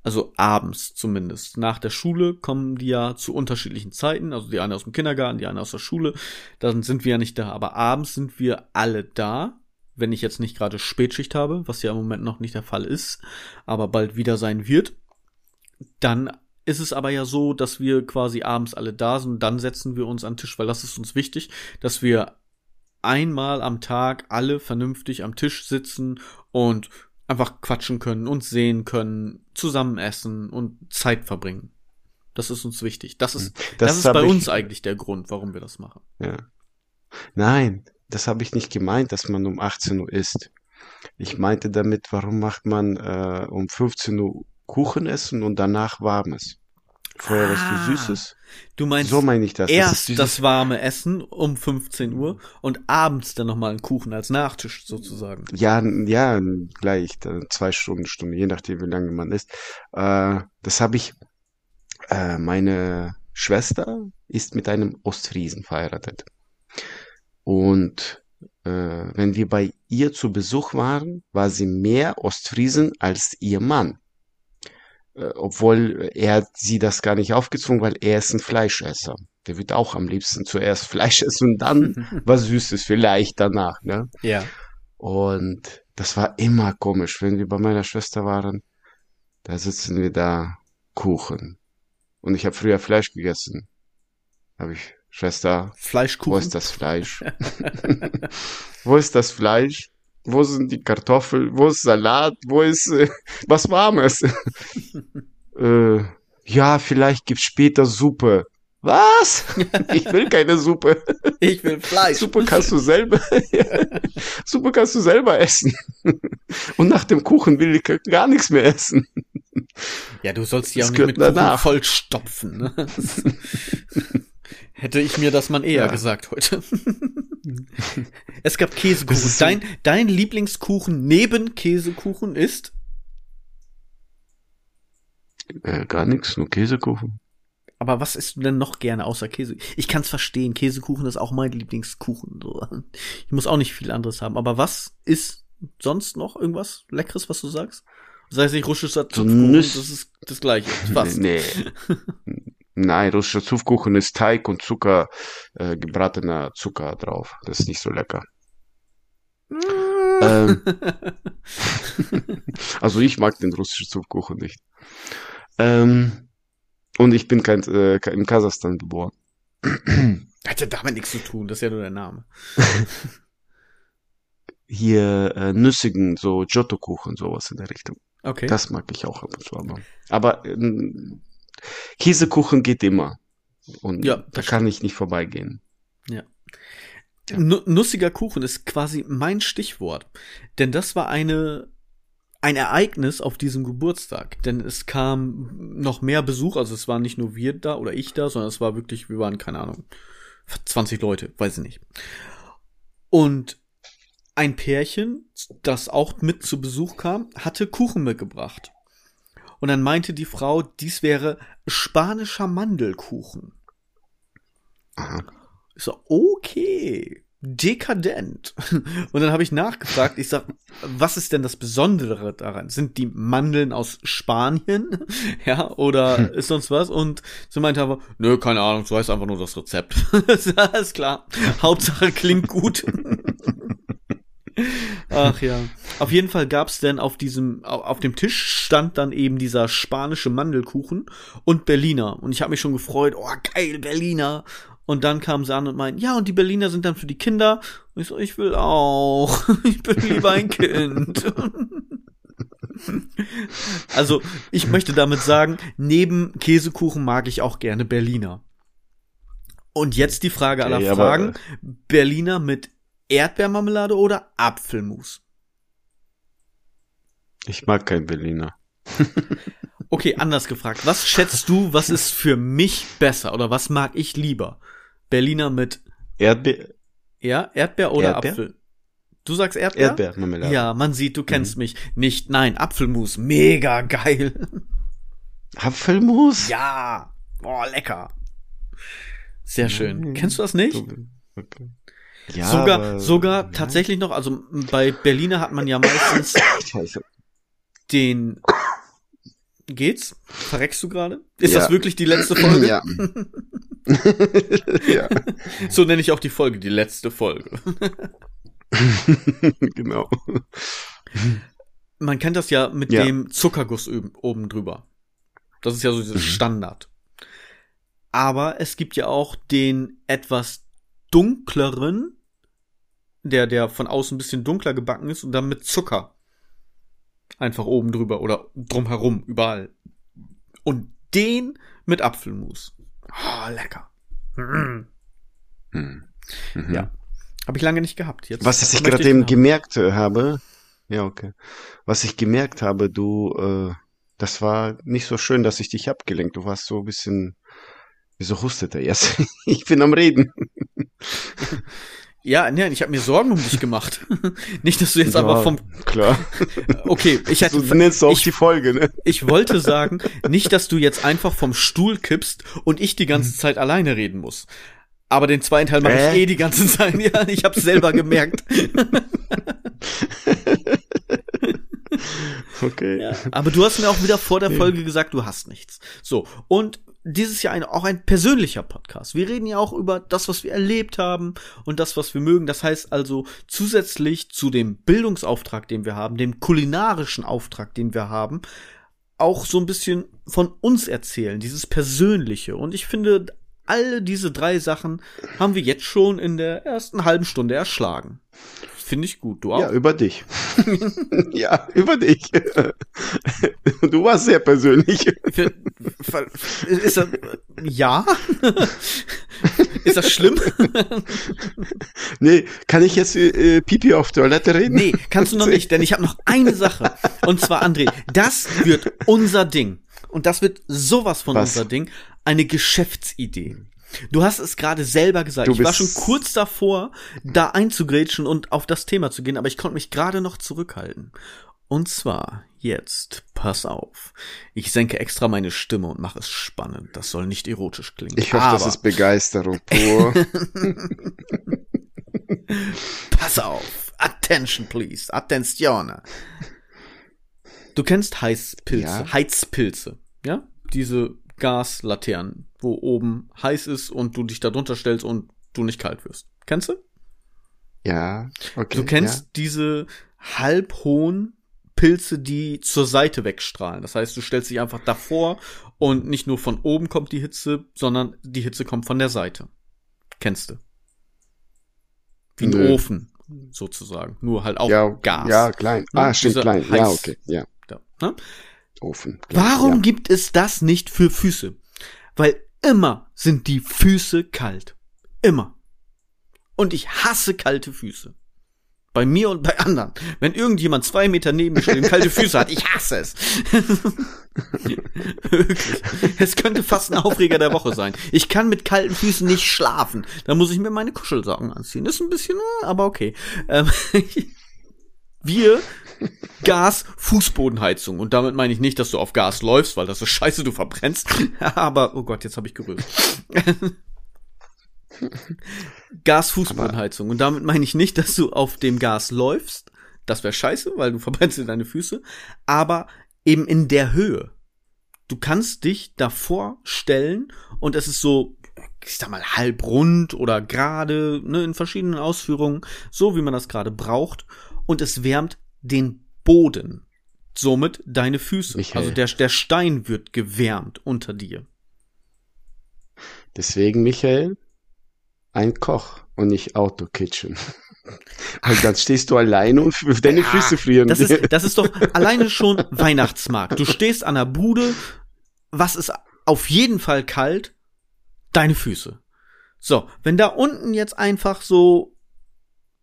Also abends zumindest. Nach der Schule kommen die ja zu unterschiedlichen Zeiten. Also die eine aus dem Kindergarten, die eine aus der Schule. Dann sind wir ja nicht da. Aber abends sind wir alle da. Wenn ich jetzt nicht gerade Spätschicht habe, was ja im Moment noch nicht der Fall ist, aber bald wieder sein wird. Dann ist es aber ja so, dass wir quasi abends alle da sind. Dann setzen wir uns an den Tisch, weil das ist uns wichtig, dass wir einmal am Tag alle vernünftig am Tisch sitzen und einfach quatschen können, und sehen können, zusammen essen und Zeit verbringen. Das ist uns wichtig. Das ist, hm. das, das ist bei uns eigentlich der Grund, warum wir das machen. Ja. Nein, das habe ich nicht gemeint, dass man um 18 Uhr isst. Ich meinte damit, warum macht man äh, um 15 Uhr Kuchen essen und danach warmes? Vorher ah, was für Süßes. Du meinst so meine ich das. erst das, das, warme Essen um 15 Uhr und abends dann nochmal einen Kuchen als Nachtisch sozusagen. Ja, ja, gleich, zwei Stunden, Stunde, je nachdem, wie lange man isst. Äh, das habe ich, äh, meine Schwester ist mit einem Ostfriesen verheiratet. Und äh, wenn wir bei ihr zu Besuch waren, war sie mehr Ostfriesen als ihr Mann. Äh, obwohl er sie das gar nicht aufgezwungen, weil er ist ein Fleischesser. Der wird auch am liebsten zuerst Fleisch essen und dann was Süßes vielleicht danach, ne? Ja. Und das war immer komisch, wenn wir bei meiner Schwester waren. Da sitzen wir da Kuchen. Und ich habe früher Fleisch gegessen. Habe ich Schwester, Fleischkuchen. Wo ist das Fleisch? wo ist das Fleisch? Wo sind die Kartoffeln, wo ist Salat, wo ist äh, was Warmes? äh, ja, vielleicht gibt's später Suppe. Was? Ich will keine Suppe. Ich will Fleisch. Suppe kannst du selber. Suppe kannst du selber essen. Und nach dem Kuchen will ich gar nichts mehr essen. Ja, du sollst die Das auch nicht mit gehört Kuchen danach. vollstopfen. Ne? Hätte ich mir das mal eher Ja. gesagt heute. es gab Käsekuchen. Dein, dein Lieblingskuchen neben Käsekuchen ist? Äh, gar nichts, nur Käsekuchen. Aber was isst du denn noch gerne außer Käse? Ich kann's verstehen. Käsekuchen ist auch mein Lieblingskuchen. So. Ich muss auch nicht viel anderes haben. Aber was ist sonst noch irgendwas Leckeres, was du sagst? Sei es nicht russischer Zupfkuchen, das ist das Gleiche. Fast. Nee. Nein, russischer Zupfkuchen ist Teig und Zucker, äh, gebratener Zucker drauf. Das ist nicht so lecker. Ähm, also ich mag den russischen Zupfkuchen nicht. Ähm, und ich bin kein, äh, in Kasachstan geboren. Hat ja damit nichts zu tun, das ist ja nur der Name. Hier äh, nüssigen, so Giotto-Kuchen, sowas in der Richtung. Okay. Das mag ich auch ab und zu. Aber, aber ähm, Käsekuchen geht immer. Und Ja, da kann ich nicht vorbeigehen. Nu nussiger Kuchen ist quasi mein Stichwort. Denn das war eine, ein Ereignis auf diesem Geburtstag. Denn es kam noch mehr Besuch, also es waren nicht nur wir da oder ich da, sondern es war wirklich, wir waren, keine Ahnung, 20 Leute, weiß ich nicht. Und ein Pärchen, das auch mit zu Besuch kam, hatte Kuchen mitgebracht. Und dann meinte die Frau, dies wäre spanischer Mandelkuchen. Aha. Ich so, okay, dekadent. Und dann habe ich nachgefragt, ich sag, was ist denn das Besondere daran? Sind die Mandeln aus Spanien? Ja, oder ist sonst was? Und sie meinte aber, nö, keine Ahnung, so heißt einfach nur das Rezept. Alles klar. Hauptsache klingt gut. Ach ja. Auf jeden Fall gab's denn auf diesem, au- auf dem Tisch stand dann eben dieser spanische Mandelkuchen und Berliner. Und ich habe mich schon gefreut, oh geil, Berliner. Und dann kamen sie an und meinten, ja, und die Berliner sind dann für die Kinder. Und ich so, ich will auch. Ich bin lieber ein Kind. Also, ich möchte damit sagen, neben Käsekuchen mag ich auch gerne Berliner. Und jetzt die Frage aller Okay, aber, Fragen. Berliner mit Erdbeermarmelade oder Apfelmus? Ich mag kein Berliner. Okay, anders gefragt. Was schätzt du, was ist für mich besser oder was mag ich lieber? Berliner mit Erdbeer, ja, Erdbeer oder Erdbeer? Apfel? Du sagst Erdbeer? Erdbeermarmelade. Ja, man sieht, du kennst Mhm. mich. Nicht, nein, Apfelmus, mega geil. Apfelmus? Ja, boah, lecker. Sehr schön. Mhm. Kennst du das nicht? Okay. Ja, sogar, aber- sogar ja. tatsächlich noch, also bei Berliner hat man ja meistens. den. Geht's? Verreckst du gerade? Ist Ja. das wirklich die letzte Folge? Ja. ja, So nenne ich auch die Folge, die letzte Folge. genau. Man kennt das ja mit Ja. dem Zuckerguss oben, drüber. Das ist ja so Mhm. dieses Standard. Aber es gibt ja auch den etwas dunkleren, der, der von außen ein bisschen dunkler gebacken ist und dann mit Zucker. Einfach oben drüber oder drumherum, überall. Und den mit Apfelmus. Ah, lecker. Mm. Hm. Mhm. Ja. Habe ich lange nicht gehabt. Jetzt Was ich gerade eben haben. gemerkt äh, habe, ja, okay. Was ich gemerkt habe, du, äh, das war nicht so schön, dass ich dich abgelenkt. Du warst so ein bisschen, wieso hustet er jetzt? ich bin am Reden. Ja, ne, ich habe mir Sorgen um dich gemacht. nicht, dass du jetzt aber Ja, vom Klar. Okay, ich hätte So nennst du auch ich, die Folge, ne? ich wollte sagen, nicht, dass du jetzt einfach vom Stuhl kippst und ich die ganze Zeit alleine reden muss. Aber den zweiten Teil mache ich Äh? eh die ganze Zeit. Ja, ich habe selber gemerkt. Okay. Ja, aber du hast mir auch wieder vor der Folge gesagt, du hast nichts. So, und dieses Jahr ein, auch ein persönlicher Podcast. Wir reden ja auch über das, was wir erlebt haben und das, was wir mögen. Das heißt also zusätzlich zu dem Bildungsauftrag, den wir haben, dem kulinarischen Auftrag, den wir haben, auch so ein bisschen von uns erzählen, dieses Persönliche. Und ich finde, alle diese drei Sachen haben wir jetzt schon in der ersten halben Stunde erschlagen. Finde ich gut. Du auch? Ja, über dich. ja, über dich. du warst sehr persönlich. Für, ist das, ja? ist das schlimm? nee, kann ich jetzt äh, Pipi auf Toilette reden? Nee, kannst du noch nicht, denn ich habe noch eine Sache. Und zwar, André, das wird unser Ding. Und das wird sowas von Was? unser Ding. Eine Geschäftsidee. Du hast es gerade selber gesagt. Ich war schon kurz davor, da einzugrätschen und auf das Thema zu gehen, aber ich konnte mich gerade noch zurückhalten. Und zwar jetzt, pass auf. Ich senke extra meine Stimme und mache es spannend. Das soll nicht erotisch klingen. Ich hoffe, aber das ist Begeisterung pur. pass auf. Attention, please. Attenzione. Du kennst Heißpilze, Ja. Heizpilze, ja? Diese Gaslaternen, wo oben heiß ist und du dich da drunter stellst und du nicht kalt wirst. Kennst du? ja, okay. Du kennst diese halbhohen Pilze, die zur Seite wegstrahlen. Das heißt, du stellst dich einfach davor und nicht nur von oben kommt die Hitze, sondern die Hitze kommt von der Seite. Kennst du? Wie ein Nö. Ofen, sozusagen. Nur halt auch ja. Gas. Ja, klein. Ne? Ah, stimmt, klein. Ja, Heiß- okay. Ja, Da, ne? Ofen. klein, Warum Ja. gibt es das nicht für Füße? Weil immer sind die Füße kalt. Immer. Und ich hasse kalte Füße. Bei mir und bei anderen. Wenn irgendjemand zwei Meter neben mir steht und kalte Füße hat, ich hasse es. Wirklich. Es könnte fast ein Aufreger der Woche sein. Ich kann mit kalten Füßen nicht schlafen. Da muss ich mir meine Kuschelsocken anziehen. Ist ein bisschen, aber okay. Ähm, wir Gas Fußbodenheizung und damit meine ich nicht, dass du auf Gas läufst, weil das ist scheiße, du verbrennst. Aber oh Gott, jetzt habe ich gerührt. Gas Fußbodenheizung und damit meine ich nicht, dass du auf dem Gas läufst. Das wäre scheiße, weil du verbrennst dir deine Füße, aber eben in der Höhe. Du kannst dich davor stellen und es ist so ich sag mal halb rund oder gerade, ne, in verschiedenen Ausführungen, so wie man das gerade braucht und es wärmt den Boden. Somit deine Füße. Michael. Also der, der Stein wird gewärmt unter dir. Deswegen, Michael, ein Koch und nicht Auto-Kitchen. Weil dann stehst du alleine und deine Füße frieren. Das ist, das ist doch alleine schon Weihnachtsmarkt. Du stehst an der Bude, was ist auf jeden Fall kalt? Deine Füße. So, wenn da unten jetzt einfach so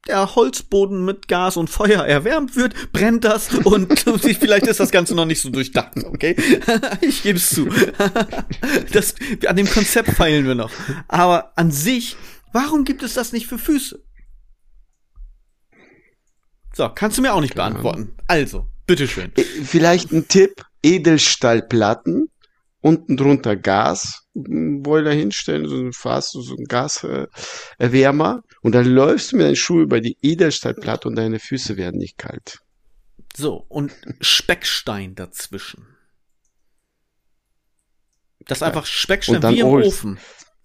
der Holzboden mit Gas und Feuer erwärmt wird, brennt das und vielleicht ist das Ganze noch nicht so durchdacht, okay? Ich gebe es zu. Das, an dem Konzept feilen wir noch. Aber an sich, warum gibt es das nicht für Füße? So, kannst du mir auch nicht Ahnung. beantworten. Also, bitteschön. Äh, Vielleicht ein Tipp, Edelstahlplatten, unten drunter Gasboiler hinstellen, so ein Fass, so ein Gaserwärmer Wärmer. Und dann läufst du mit deinen Schuhen über die Edelstahlplatte und deine Füße werden nicht kalt. So, und Speckstein dazwischen. Das ist einfach Speckstein wie im Holz. Ofen.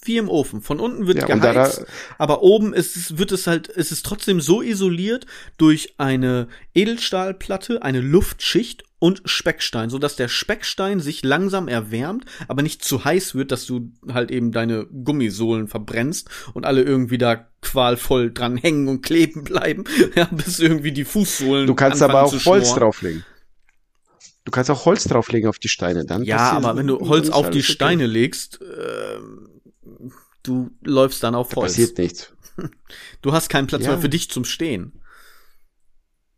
Wie im Ofen. Von unten wird Ja, und da- geheizt, aber oben ist es, wird es halt, ist es trotzdem so isoliert durch eine Edelstahlplatte, eine Luftschicht und Speckstein, so dass der Speckstein sich langsam erwärmt, aber nicht zu heiß wird, dass du halt eben deine Gummisohlen verbrennst und alle irgendwie da qualvoll dran hängen und kleben bleiben, ja, bis irgendwie die Fußsohlen Du kannst aber auch Holz drauflegen. Du kannst auch Holz drauflegen auf die Steine, dann. Ja, aber wenn du Holz auf die okay. Steine legst, ähm, du läufst dann auf Da Holz. passiert nichts. Du hast keinen Platz Ja. mehr für dich zum Stehen.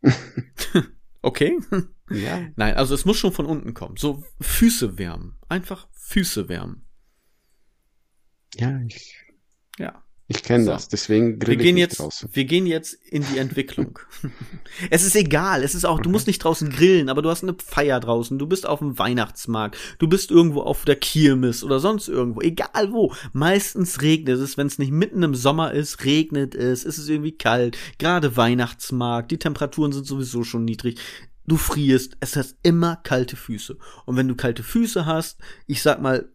okay? Ja. Nein, also es muss schon von unten kommen. So Füße wärmen. Einfach Füße wärmen. Ja, ich, Ja. ich kenne So. das. Deswegen Wir grill ich gehen jetzt, draußen. wir gehen jetzt in die Entwicklung. es ist egal, es ist auch, du musst nicht draußen grillen, aber du hast eine Feier draußen, du bist auf dem Weihnachtsmarkt, du bist irgendwo auf der Kirmes oder sonst irgendwo, egal wo. Meistens regnet es, wenn es nicht mitten im Sommer ist, regnet es, ist es irgendwie kalt, gerade Weihnachtsmarkt, die Temperaturen sind sowieso schon niedrig. Du frierst, es hast immer kalte Füße. Und wenn du kalte Füße hast, ich sag mal,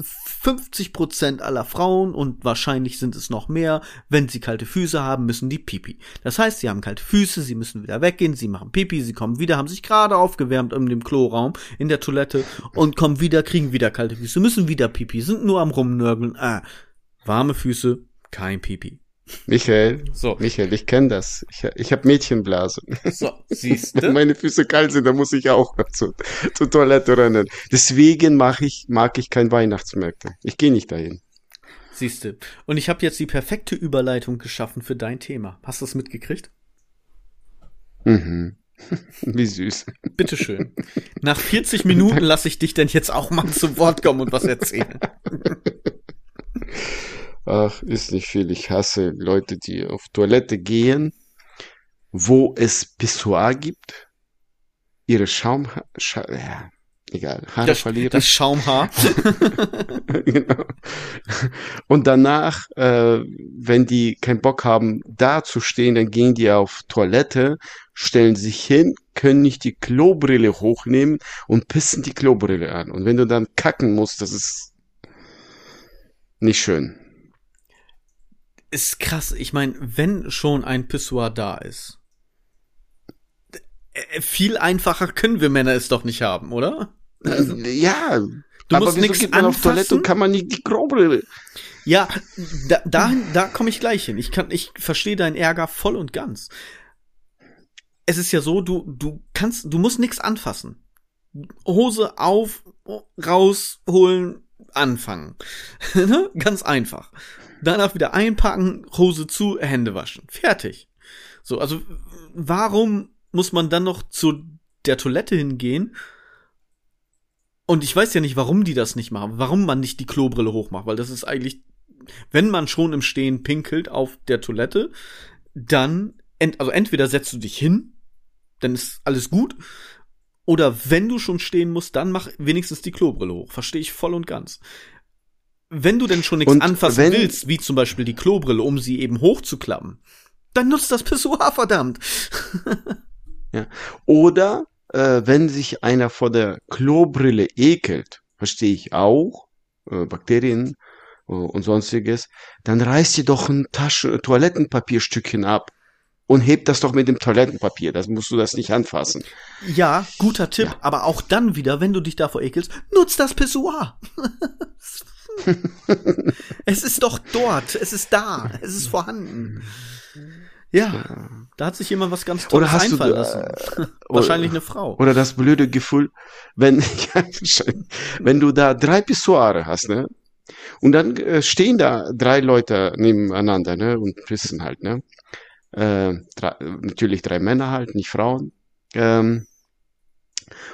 50 Prozent aller Frauen und wahrscheinlich sind es noch mehr, wenn sie kalte Füße haben, müssen die Pipi. Das heißt, sie haben kalte Füße, sie müssen wieder weggehen, sie machen Pipi, sie kommen wieder, haben sich gerade aufgewärmt in dem Kloraum, in der Toilette und kommen wieder, kriegen wieder kalte Füße, müssen wieder Pipi, sind nur am rumnörgeln. Ah, warme Füße, kein Pipi. Michael, So, Michael, ich kenne das. Ich, ich habe Mädchenblasen. so, siehst Wenn du? meine Füße kalt sind, dann muss ich auch zur, zur Toilette rennen. Deswegen mache ich, mag ich kein Weihnachtsmärkte. Ich gehe nicht dahin. Siehst du. Und ich habe jetzt die perfekte Überleitung geschaffen für dein Thema. Hast du es mitgekriegt? Mhm. Wie süß. Bitteschön. Nach 40 Minuten lasse ich dich denn jetzt auch mal zu Wort kommen und was erzählen. Ach, ist nicht viel. Ich hasse Leute, die auf Toilette gehen, wo es Pissoir gibt, ihre Schaum, Scha ja, egal, Haare Das, verlieren. das Schaumhaar. genau. Und danach, äh, wenn die keinen Bock haben, da zu stehen, dann gehen die auf Toilette, stellen sich hin, können nicht die Klobrille hochnehmen und pissen die Klobrille an. Und wenn du dann kacken musst, das ist nicht schön. Ist krass. Ich meine, wenn schon ein Pissoir da ist. äh, Viel einfacher können wir Männer es doch nicht haben, oder? ja, Du aber musst wieso nichts geht man auf Toilette und kann man nicht die Klobrille? Ja, da, dahin, da komme ich gleich hin. Ich kann, ich verstehe deinen Ärger voll und ganz. Es ist ja so, du, du kannst, du musst nichts anfassen. Hose auf, rausholen, anfangen. Ne? Ganz einfach. Danach wieder einpacken, Hose zu, Hände waschen. Fertig. So, also, warum muss man dann noch zu der Toilette hingehen? Und ich weiß ja nicht, warum die das nicht machen, warum man nicht die Klobrille hochmacht, weil das ist eigentlich, wenn man schon im Stehen pinkelt auf der Toilette, dann, ent, also entweder setzt du dich hin, dann ist alles gut, oder wenn du schon stehen musst, dann mach wenigstens die Klobrille hoch. Verstehe ich voll und ganz. Wenn du denn schon nichts Und anfassen wenn- willst, wie zum Beispiel die Klobrille, um sie eben hochzuklappen, dann nutzt das Pissoir, verdammt. Oder äh, wenn sich einer vor der Klobrille ekelt, verstehe ich auch, äh, Bakterien äh, und sonstiges, dann reißt dir doch ein Taschen Toilettenpapierstückchen ab und hebt das doch mit dem Toilettenpapier. Das musst du das nicht anfassen. Ja, guter Tipp, Ja. aber auch dann wieder, wenn du dich davor ekelst, nutz das Pissoir. es ist doch dort, es ist da, es ist vorhanden. Ja, da hat sich jemand was ganz Tolles Oder hast du, einfallen äh, lassen. Wahrscheinlich eine Frau. Oder das blöde Gefühl, wenn, ja, wenn du da drei Pissoire hast, ne? Und dann äh, stehen da drei Leute nebeneinander, ne? Und pissen halt, ne? Äh, drei, natürlich drei Männer halt, nicht Frauen. Ähm,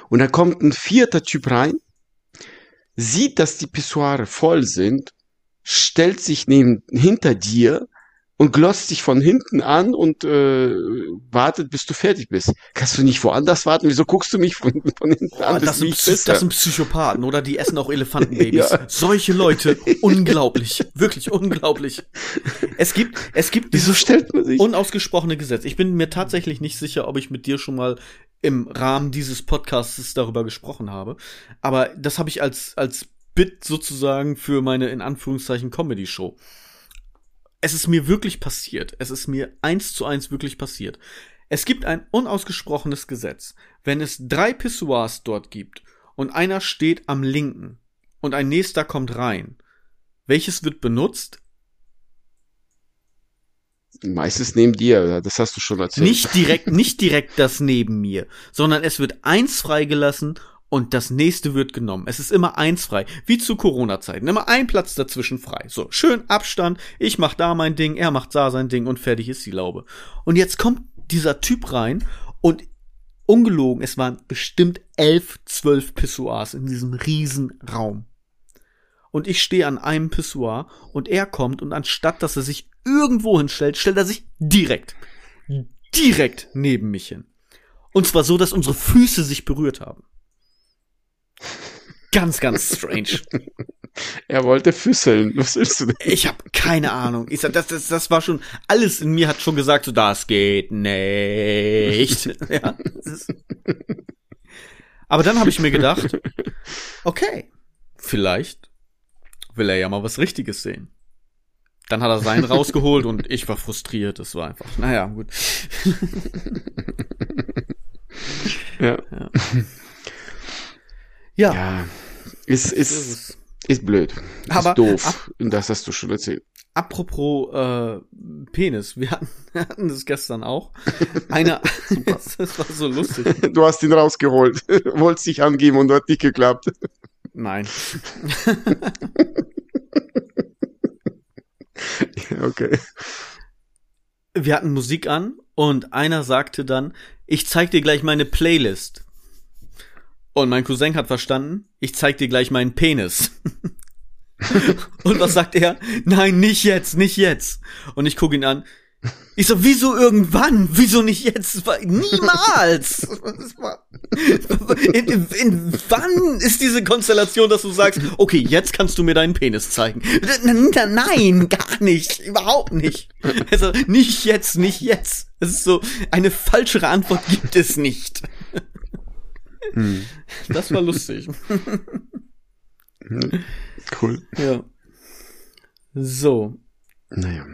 und dann kommt ein vierter Typ rein, sieht, dass die Pissoire voll sind, stellt sich neben, hinter dir und glotzt dich von hinten an und äh, wartet, bis du fertig bist. Kannst du nicht woanders warten? Wieso guckst du mich von, von hinten Oh, an, das, sind, das sind Psychopathen, oder? Die essen auch Elefantenbabys. Ja. Solche Leute, unglaublich. Wirklich unglaublich. Es gibt, es gibt Wieso dieses stellt man sich? unausgesprochene Gesetz. Ich bin mir tatsächlich nicht sicher, ob ich mit dir schon mal im Rahmen dieses Podcasts darüber gesprochen habe. Aber das habe ich als, als Bit sozusagen für meine, in Anführungszeichen, Comedy-Show. Es ist mir wirklich passiert. Es ist mir eins zu eins wirklich passiert. Es gibt ein unausgesprochenes Gesetz. Wenn es drei Pissoirs dort gibt und einer steht am linken und ein nächster kommt rein, welches wird benutzt? Meistens neben dir, das hast du schon erzählt. Nicht direkt, nicht direkt das neben mir, sondern es wird eins freigelassen und das nächste wird genommen. Es ist immer eins frei, wie zu Corona-Zeiten. Immer ein Platz dazwischen frei. So, schön Abstand, ich mach da mein Ding, er macht da sein Ding und fertig ist die Laube. Und jetzt kommt dieser Typ rein und ungelogen, es waren bestimmt elf, zwölf Pissoirs in diesem riesen Raum. Und ich stehe an einem Pissoir und er kommt und anstatt, dass er sich irgendwo hinstellt, stellt er sich direkt, direkt neben mich hin. Und zwar so, dass unsere Füße sich berührt haben. Ganz, ganz strange. Er wollte füsseln. Was willst du denn? Ich habe keine Ahnung. Ich sag, das, das, das war schon, alles in mir hat schon gesagt, so, das geht nicht. ja, das ist, aber dann habe ich mir gedacht, okay, vielleicht will er ja mal was Richtiges sehen. Dann hat er seinen rausgeholt und ich war frustriert. Das war einfach, naja, gut. Ja. Ja, Ja. Ist, ist ist, es. ist blöd. Aber- ist doof. Und das hast du schon erzählt. apropos äh, Penis, wir hatten, hatten das gestern auch. Einer, das, das war so lustig. Du hast ihn rausgeholt, wolltest dich angeben und hat nicht geklappt. Nein. okay. Wir hatten Musik an und einer sagte dann, ich zeig dir gleich meine Playlist. Und mein Cousin hat verstanden, ich zeig dir gleich meinen Penis. und was sagt er? Nein, nicht jetzt, nicht jetzt. Und ich gucke ihn an. Ich so, wieso irgendwann? Wieso nicht jetzt? Niemals! In, in, in, wann ist diese Konstellation, dass du sagst, okay, jetzt kannst du mir deinen Penis zeigen? Nein, gar nicht. Überhaupt nicht. Also, nicht jetzt, nicht jetzt. Es ist so, eine falschere Antwort gibt es nicht. Hm. Das war lustig. Cool. Ja. So. Naja.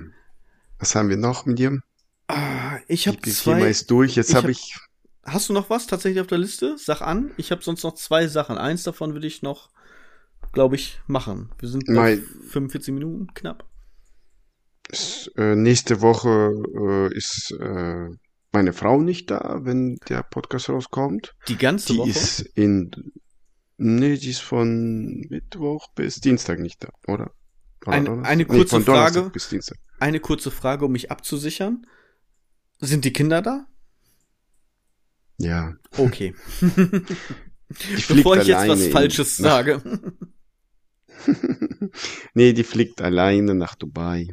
Was haben wir noch mit dir? Ah, ich habe zwei. Thema ist durch. Jetzt habe ich. Hast du noch was tatsächlich auf der Liste? Sag an. Ich habe sonst noch zwei Sachen. Eins davon würde ich noch, glaube ich, machen. Wir sind bei 45 Minuten knapp. Ist, äh, nächste Woche äh, ist äh, meine Frau nicht da, wenn der Podcast rauskommt. Die ganze die Woche? Die ist in. Nee, die ist von Mittwoch bis Dienstag nicht da, oder? Oder eine, kurze nee, Frage. Eine kurze Frage, um mich abzusichern. Sind die Kinder da? Ja. Okay. Bevor ich jetzt was Falsches nach... sage. nee, die fliegt alleine nach Dubai.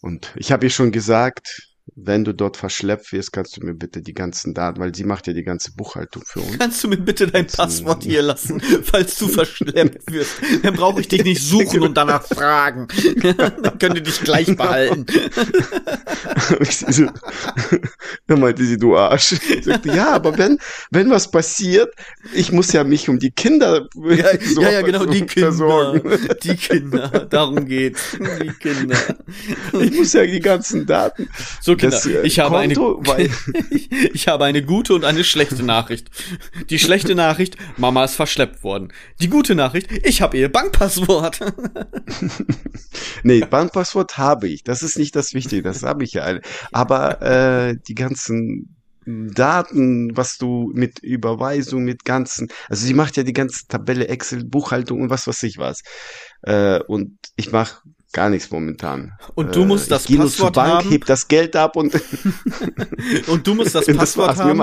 Und ich habe ihr schon gesagt, wenn du dort verschleppt wirst, kannst du mir bitte die ganzen Daten, weil sie macht ja die ganze Buchhaltung für uns. Kannst du mir bitte dein Passwort hier lassen, falls du verschleppt wirst? Dann brauche ich dich nicht suchen und danach fragen. Dann könnt ihr dich gleich behalten. Dann meinte sie, du Arsch. Sagte, ja, aber wenn, wenn was passiert, ich muss ja mich um die Kinder ja, so, ja, ja, genau, die Kinder. Versorgen. Die Kinder, darum geht's. Die Kinder. Ich muss ja die ganzen Daten. So, Kinder, das, äh, ich, habe Konto, eine, ich, ich habe eine gute und eine schlechte Nachricht. Die schlechte Nachricht, Mama ist verschleppt worden. Die gute Nachricht, ich habe ihr Bankpasswort. nee, Bankpasswort habe ich. Das ist nicht das Wichtige, das habe ich ja. Aber äh, die ganzen Daten, was du mit Überweisung, mit ganzen, also sie macht ja die ganze Tabelle, Excel, Buchhaltung und was weiß ich was. Äh, und ich mache gar nichts momentan. Und du musst äh, das ich Passwort zur Bank, haben. heb das Geld ab und und du musst das Passwort das haben,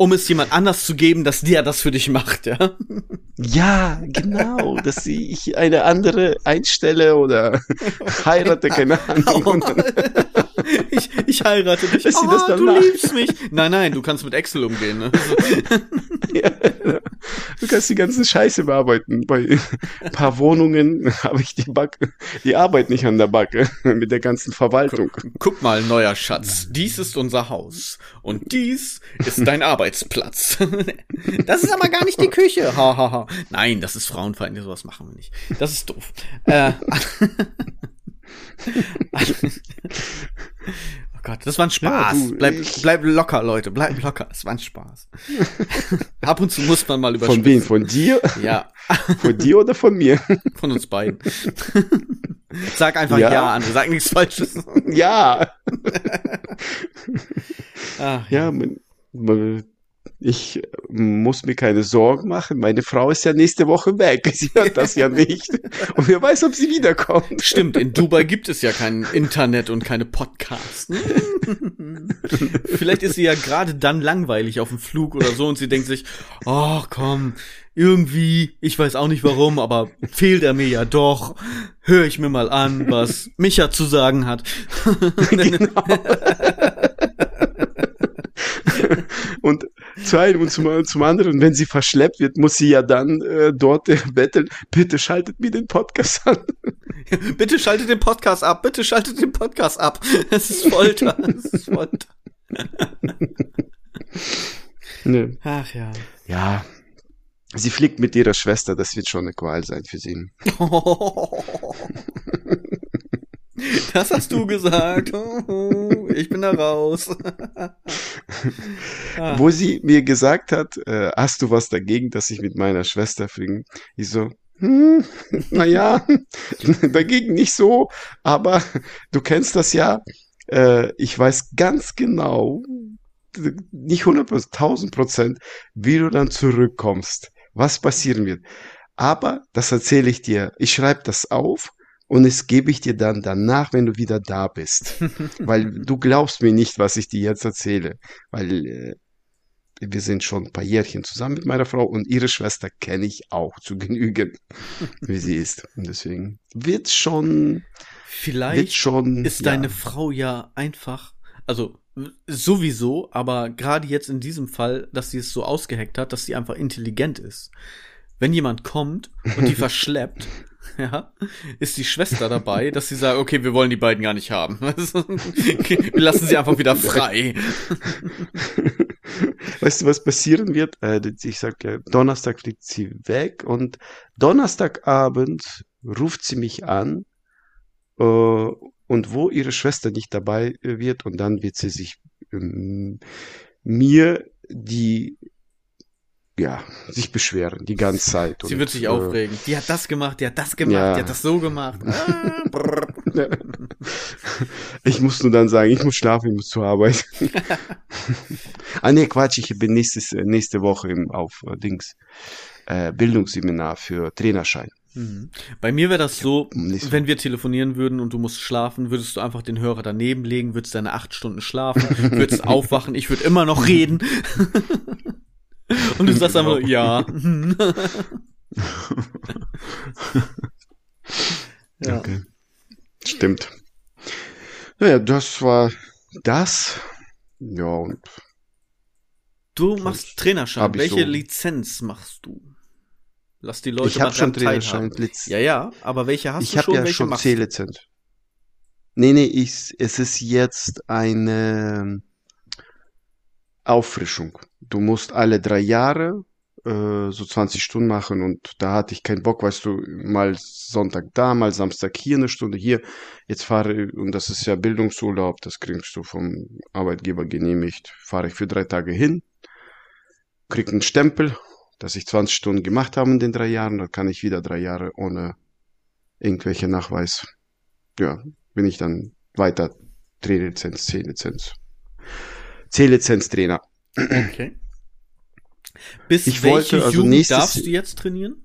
um es jemand anders zu geben, dass der das für dich macht, ja? Ja, genau, dass ich eine andere einstelle oder heirate, keine Ahnung. ich, ich heirate dich. Dass oh, du macht. liebst mich. Nein, nein, du kannst mit Excel umgehen. Ne? ja, du kannst die ganze Scheiße bearbeiten. Bei ein paar Wohnungen habe ich die Backe, die Arbeit nicht an der Backe mit der ganzen Verwaltung. Guck, guck mal, neuer Schatz. Dies ist unser Haus und dies ist dein Arbeitsplatz. das ist aber gar nicht die Küche. Ha, ha, ha. Nein, das ist frauenfeindlich. Sowas machen wir nicht. Das ist doof. Äh, oh Gott, das war ein Spaß. Ja, du, bleib, bleib locker, Leute, bleib locker. Es war ein Spaß. Ab und zu muss man mal überspitzen. Von wem? Von dir? Ja. Von dir oder von mir? Von uns beiden. Sag einfach ja, ja André, sag nichts Falsches. Ja. Ach, ja. ja, man, man, ich muss mir keine Sorgen machen. Meine Frau ist ja nächste Woche weg. Sie hört das ja nicht. Und wer weiß, ob sie wiederkommt. Stimmt, in Dubai gibt es ja kein Internet und keine Podcasts. Vielleicht ist sie ja gerade dann langweilig auf dem Flug oder so und sie denkt sich, oh komm, irgendwie, ich weiß auch nicht warum, aber fehlt er mir ja doch. Hör ich mir mal an, was Micha zu sagen hat. genau. und zu einem und zum, zum anderen, wenn sie verschleppt wird, muss sie ja dann äh, dort äh, betteln, bitte schaltet mir den Podcast an. bitte schaltet den Podcast ab, bitte schaltet den Podcast ab. Es ist Folter, es ist Folter. nee. Ach ja. Ja. Sie fliegt mit ihrer Schwester, das wird schon eine Qual sein für sie. Das hast du gesagt. Ich bin da raus. ah. Wo sie mir gesagt hat, äh, hast du was dagegen, dass ich mit meiner Schwester fliege? Ich so, hm, naja, dagegen nicht so, aber du kennst das ja. Äh, ich weiß ganz genau, nicht 100 1000 Prozent, wie du dann zurückkommst, was passieren wird. Aber das erzähle ich dir. Ich schreibe das auf und es gebe ich dir dann danach, wenn du wieder da bist. Weil du glaubst mir nicht, was ich dir jetzt erzähle. Weil äh, wir sind schon ein paar Jährchen zusammen mit meiner Frau und ihre Schwester kenne ich auch zu genügen, wie sie ist. Und deswegen wird schon. Vielleicht wird schon, ist ja. deine Frau ja einfach, also sowieso, aber gerade jetzt in diesem Fall, dass sie es so ausgeheckt hat, dass sie einfach intelligent ist. Wenn jemand kommt und die verschleppt, ja, ist die Schwester dabei, dass sie sagt, okay, wir wollen die beiden gar nicht haben. wir lassen sie einfach wieder frei. Weißt du, was passieren wird? Äh, ich sag ja, Donnerstag fliegt sie weg und Donnerstagabend ruft sie mich an äh, und wo ihre Schwester nicht dabei wird und dann wird sie sich ähm, mir die ja, sich beschweren die ganze Zeit. Sie und, wird sich äh, aufregen. Die hat das gemacht, die hat das gemacht, ja. die hat das so gemacht. ich muss nur dann sagen, ich muss schlafen, ich muss zur Arbeit. ah nee, Quatsch, ich bin nächstes, nächste Woche im, auf äh, Dings äh, Bildungsseminar für Trainerschein. Mhm. Bei mir wäre das so, wenn wir telefonieren würden und du musst schlafen, würdest du einfach den Hörer daneben legen, würdest deine acht Stunden schlafen, würdest aufwachen, ich würde immer noch reden. Und du sagst einfach nur, ja. ja. Okay. Stimmt. Naja, das war das. Ja, und. Du machst Trainerschein. Welche so Lizenz machst du? Lass die Leute ich mal schon Trainerschein. Ja, ja, aber welche hast ich du schon? Ich habe ja schon C-Lizenz. Nee, nee, ich, es ist jetzt eine Auffrischung. Du musst alle drei Jahre äh, so 20 Stunden machen und da hatte ich keinen Bock, weißt du, mal Sonntag da, mal Samstag hier eine Stunde hier. Jetzt fahre und das ist ja Bildungsurlaub, das kriegst du vom Arbeitgeber genehmigt. Fahre ich für drei Tage hin, krieg einen Stempel, dass ich 20 Stunden gemacht habe in den drei Jahren, dann kann ich wieder drei Jahre ohne irgendwelche Nachweis. Ja, bin ich dann weiter Drehlizenz, C-Lizenz. C-Lizenz-Trainer. Okay. Bis ich welche wollte, also Jugend nächstes, darfst du jetzt trainieren?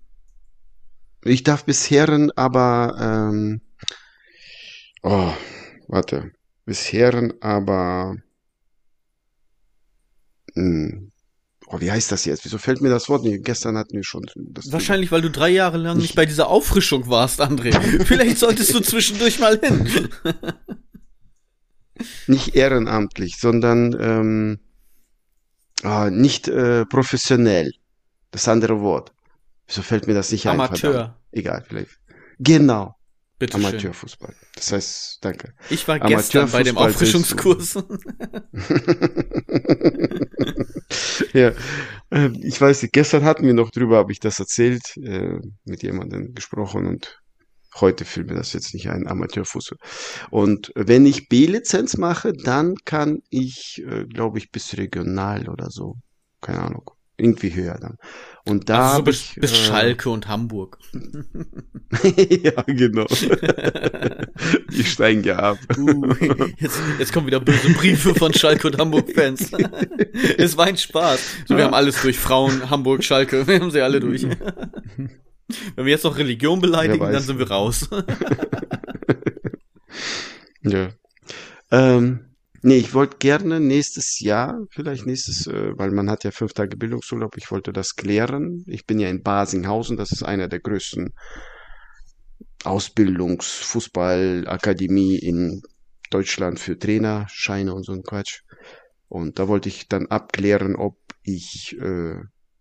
Ich darf bis Herren, aber ähm, oh, warte, bis Herren, aber mh, hm, oh, wie heißt das jetzt? Wieso fällt mir das Wort nicht? Gestern hatten wir schon. Wahrscheinlich, weil du drei Jahre lang nicht bei dieser Auffrischung warst, André. Vielleicht solltest du zwischendurch mal hin. nicht ehrenamtlich, sondern ähm, ah, nicht äh, professionell. Das andere Wort. Wieso fällt mir das nicht ein? Amateur. Egal, vielleicht. Genau. Bitte Amateurfußball. Das heißt, danke. Ich war gestern bei dem Auffrischungskurs. ja, äh, ich weiß nicht, gestern hatten wir noch drüber, habe ich das erzählt, äh, mit jemandem gesprochen und Heute fällt mir das jetzt nicht ein, Amateurfußball. Und wenn ich B-Lizenz mache, dann kann ich, äh, glaube ich, bis regional oder so. Keine Ahnung. Irgendwie höher dann. Und da. Also so bis, ich, bis äh, Schalke und Hamburg. ja, genau. Die steigen ja ab. Uh, jetzt, jetzt kommen wieder böse Briefe von Schalke und Hamburg-Fans. es war ein Spaß. So, wir haben alles durch Frauen, Hamburg, Schalke. Wir haben sie alle durch. Wenn wir jetzt noch Religion beleidigen, dann sind wir raus. ja. Ähm, nee, ich wollte gerne nächstes Jahr, vielleicht nächstes, äh, weil man hat ja fünf Tage Bildungsurlaub, ich wollte das klären. Ich bin ja in Basinghausen, das ist einer der größten Ausbildungsfußballakademie in Deutschland für Trainerscheine und so ein Quatsch. Und da wollte ich dann abklären, ob ich äh,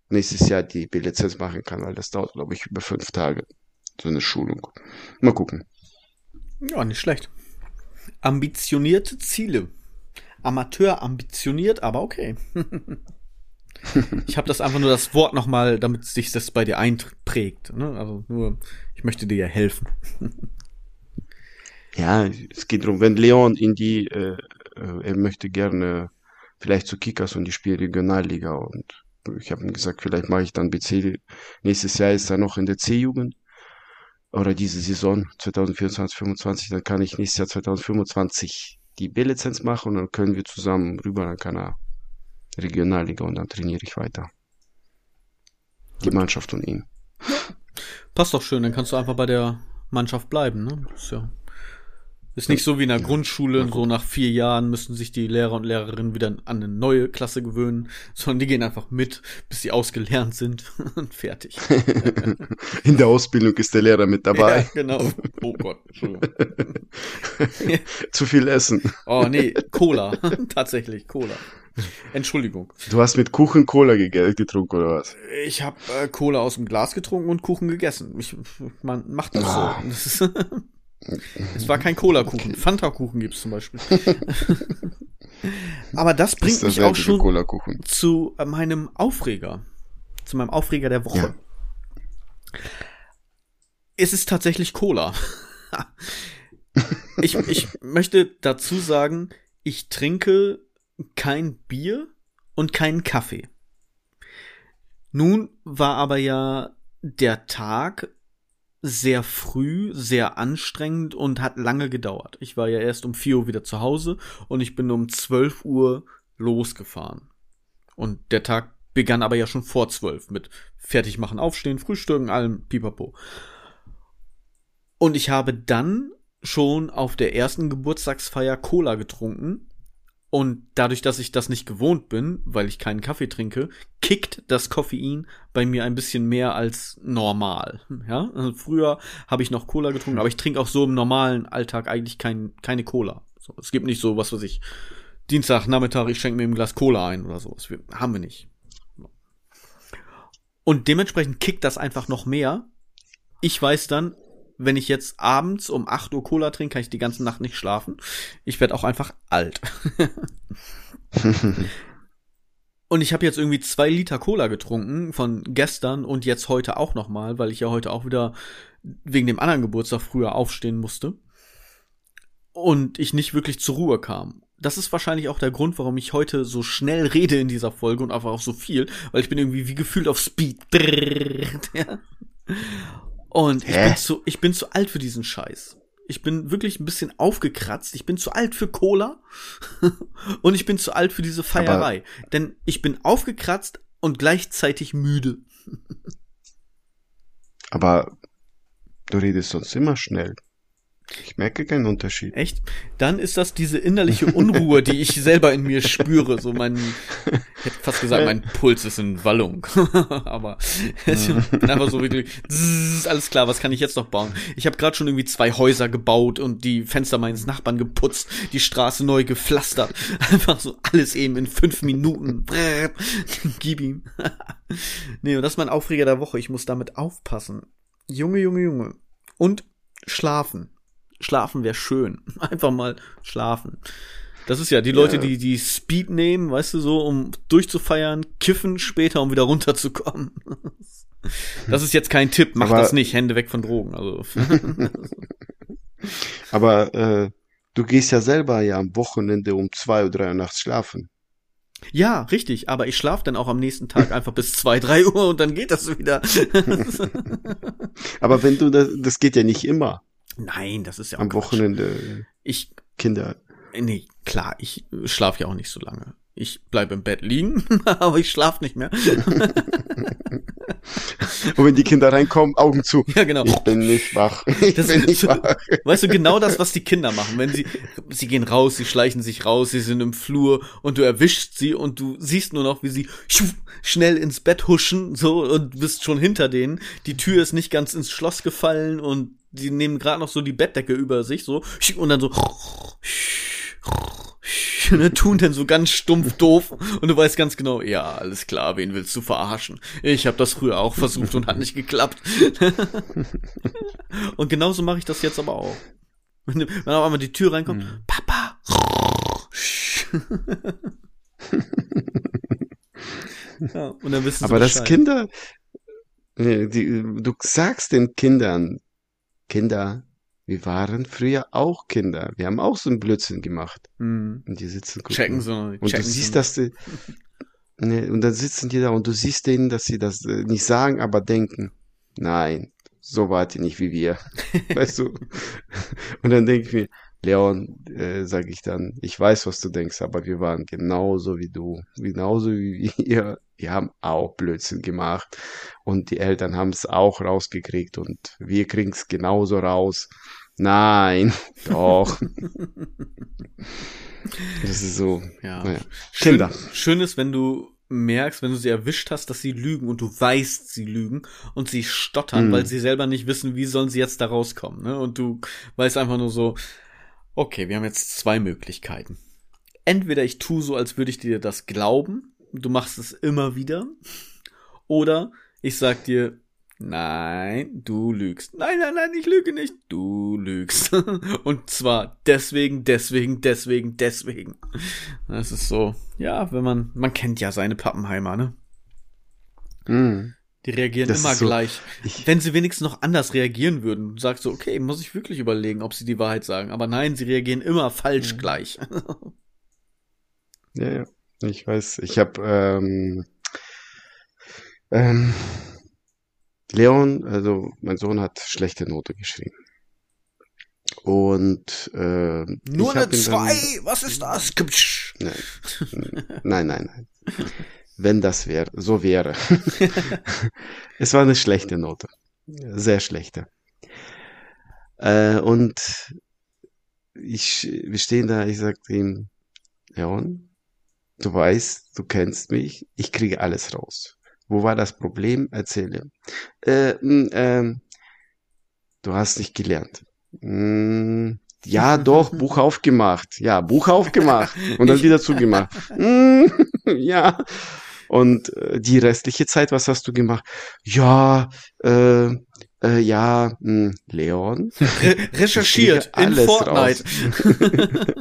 nächstes Jahr die B-Lizenz machen kann, weil das dauert, glaube ich, über fünf Tage. So eine Schulung. Mal gucken. Ja, nicht schlecht. Ambitionierte Ziele. Amateur ambitioniert, aber okay. ich habe das einfach nur das Wort nochmal, damit sich das bei dir einprägt. Ne? Also nur, ich möchte dir ja helfen. ja, es geht darum, wenn Leon in die, äh, äh, er möchte gerne vielleicht zu Kickers und die spielt Regionalliga und ich habe ihm gesagt, vielleicht mache ich dann BC. Nächstes Jahr ist er noch in der C-Jugend. oder diese Saison 2024, 2025, dann kann ich nächstes Jahr 2025 die B-Lizenz machen und dann können wir zusammen rüber, dann kann er Regionalliga und dann trainiere ich weiter. Die Mannschaft und ihn. Passt doch schön, dann kannst du einfach bei der Mannschaft bleiben, ne? Ist ja. Ist nicht so wie in der Ja, Grundschule, so nach vier Jahren müssen sich die Lehrer und Lehrerinnen wieder an eine neue Klasse gewöhnen, sondern die gehen einfach mit, bis sie ausgelernt sind und fertig. In der Ausbildung ist der Lehrer mit Ja, dabei. genau. Oh Gott, Entschuldigung. Zu viel essen. Oh nee, Cola. Tatsächlich, Cola. Entschuldigung. Du hast mit Kuchen Cola ge- getrunken oder was? Ich habe äh, Cola aus dem Glas getrunken und Kuchen gegessen. Ich, man macht das Ah. so. Das ist, es war kein Cola-Kuchen. Fanta-Kuchen gibt's zum Beispiel. Aber das Das bringt ist mich auch schon zu äh, meinem Aufreger. Zu meinem Aufreger der Woche. Es ist tatsächlich Cola. ich, ich möchte dazu sagen, ich trinke kein Bier und keinen Kaffee. Nun war aber ja der Tag sehr früh, sehr anstrengend und hat lange gedauert. Ich war ja erst um 4 Uhr wieder zu Hause und ich bin um 12 Uhr losgefahren. Und der Tag begann aber ja schon vor 12 mit fertig machen, aufstehen, frühstücken, allem pipapo. Und ich habe dann schon auf der ersten Geburtstagsfeier Cola getrunken. Und dadurch, dass ich das nicht gewohnt bin, weil ich keinen Kaffee trinke, kickt das Koffein bei mir ein bisschen mehr als normal. Ja, also früher habe ich noch Cola getrunken, aber ich trinke auch so im normalen Alltag eigentlich kein, keine Cola. So, es gibt nicht so, was weiß ich, Dienstag, Nachmittag, ich schenke mir ein Glas Cola ein oder sowas. Wir, haben wir nicht. Und dementsprechend kickt das einfach noch mehr. Ich weiß dann, wenn ich jetzt abends um 8 Uhr Cola trinke, kann ich die ganze Nacht nicht schlafen. Ich werde auch einfach alt. Und ich habe jetzt irgendwie zwei Liter Cola getrunken von gestern und jetzt heute auch noch mal, weil ich ja heute auch wieder wegen dem anderen Geburtstag früher aufstehen musste und ich nicht wirklich zur Ruhe kam. Das ist wahrscheinlich auch der Grund, warum ich heute so schnell rede in dieser Folge und einfach auch so viel, weil ich bin irgendwie wie gefühlt auf Speed. Ja. Und ich Hä? bin, zu, ich bin zu alt für diesen Scheiß. Ich bin wirklich ein bisschen aufgekratzt. Ich bin zu alt für Cola und ich bin zu alt für diese Feierei. Denn ich bin aufgekratzt und gleichzeitig müde. Aber du redest sonst immer schnell. Ich merke keinen Unterschied. Echt? Dann ist das diese innerliche Unruhe, die ich selber in mir spüre. So mein, ich hätte fast gesagt, mein Puls ist in Wallung. Aber ich bin einfach so wirklich, zzz, alles klar, was kann ich jetzt noch bauen? Ich habe gerade schon irgendwie zwei Häuser gebaut und die Fenster meines Nachbarn geputzt, die Straße neu gepflastert. Einfach so alles eben in fünf Minuten. Gib ihm. nee, und das ist mein Aufreger der Woche. Ich muss damit aufpassen. Junge, Junge, Junge. Und schlafen. Schlafen wäre schön. Einfach mal schlafen. Das ist ja die Leute, Ja. die die Speed nehmen, weißt du, so, um durchzufeiern, kiffen später, um wieder runterzukommen. Das ist jetzt kein Tipp, mach Aber- das nicht, Hände weg von Drogen. Also. Aber äh, du gehst ja selber ja am Wochenende um zwei oder drei Uhr nachts schlafen. ja, richtig, aber ich schlafe dann auch am nächsten Tag einfach bis zwei, drei Uhr und dann geht das wieder. Aber wenn du das, das geht ja nicht immer Nein, das ist ja auch am Quatsch. Wochenende. Ich Kinder. Nee, klar, ich schlafe ja auch nicht so lange. Ich bleibe im Bett liegen, aber ich schlafe nicht mehr. Und wenn die Kinder reinkommen, Augen zu. ja, genau. Ich bin nicht wach. Ich Das bin nicht wach. Weißt du, genau das, was die Kinder machen. Wenn sie, sie gehen raus, sie schleichen sich raus, sie sind im Flur und du erwischst sie und du siehst nur noch, wie sie schnell ins Bett huschen, so, und bist schon hinter denen. Die Tür ist nicht ganz ins Schloss gefallen und die nehmen gerade noch so die Bettdecke über sich, so, und dann so, ne, tun dann so ganz stumpf doof und du weißt ganz genau, ja, alles klar, wen willst du verarschen? Ich habe das früher auch versucht und hat nicht geklappt. und genauso mache ich das jetzt aber auch. Wenn, wenn auf einmal die Tür reinkommt, Mhm. Papa. ja, und dann wissen sie Aber das. Kinder, die, du sagst den Kindern, Kinder, wir waren früher auch Kinder. Wir haben auch so einen Blödsinn gemacht. Hm. Und die sitzen gucken. Checken so. Und du checken siehst, so. dass die, ne, und dann sitzen die da und du siehst denen, dass sie das äh, nicht sagen, aber denken. Nein, so wart ihr nicht wie wir. weißt du? Und dann denke ich mir, Leon, äh, sage ich dann, ich weiß, was du denkst, aber wir waren genauso wie du, genauso wie wir. Wir haben auch Blödsinn gemacht und die Eltern haben es auch rausgekriegt und wir kriegen es genauso raus. Nein, doch. das ist so. Ja. Naja. Schön, Kinder. schön ist, wenn du merkst, wenn du sie erwischt hast, dass sie lügen und du weißt, sie lügen und sie stottern, Mhm. weil sie selber nicht wissen, wie sollen sie jetzt da rauskommen. Ne? Und du weißt einfach nur so, okay, wir haben jetzt zwei Möglichkeiten. Entweder ich tue so, als würde ich dir das glauben, du machst es immer wieder, oder ich sag dir, nein, du lügst. Nein, nein, nein, ich lüge nicht, du lügst. Und zwar deswegen, deswegen, deswegen, deswegen. Das ist so, ja, wenn man, man kennt ja seine Pappenheimer, ne? Mm. Die reagieren Das immer so- gleich. Ich, Wenn sie wenigstens noch anders reagieren würden, du sagst so, okay, muss ich wirklich überlegen, ob sie die Wahrheit sagen. Aber nein, sie reagieren immer falsch Mhm. gleich. ja, ja, ich weiß. Ich habe ähm, ähm, Leon, also mein Sohn hat schlechte Note geschrieben. Und äh, Nur ich eine zwei, was ist das? Nein, nein, nein, nein. Wenn das wäre, so wäre. es war eine schlechte Note. Sehr schlechte. Äh, und ich, wir stehen da, ich sagte ihm, Leon, du weißt, du kennst mich, ich kriege alles raus. Wo war das Problem? Erzähle. Äh, ähm, du hast nicht gelernt. Mm, ja, doch, Buch aufgemacht. Ja, Buch aufgemacht. Und dann wieder zugemacht. Mm, ja. Und äh, die restliche Zeit, was hast du gemacht? Ja, äh, äh, ja, mh, Leon. Re recherchiert in alles Fortnite.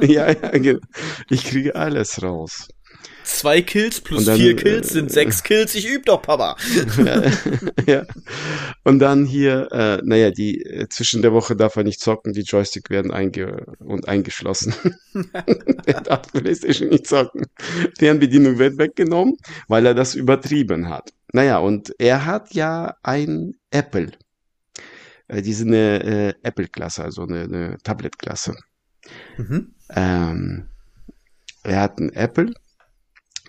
ja, ja, genau. Ich kriege alles raus. Zwei Kills plus dann, vier Kills äh, sind sechs Kills. Ich üb doch, Papa. ja. Und dann hier, äh, naja, die äh, zwischen der Woche darf er nicht zocken, die Joystick werden einge und eingeschlossen. er darf PlayStation nicht zocken. Fernbedienung wird weggenommen, weil er das übertrieben hat. Naja, und er hat ja ein Apple. Äh, diese eine äh, Apple-Klasse, also eine, eine Tablet-Klasse. Mhm. Ähm, er hat ein Apple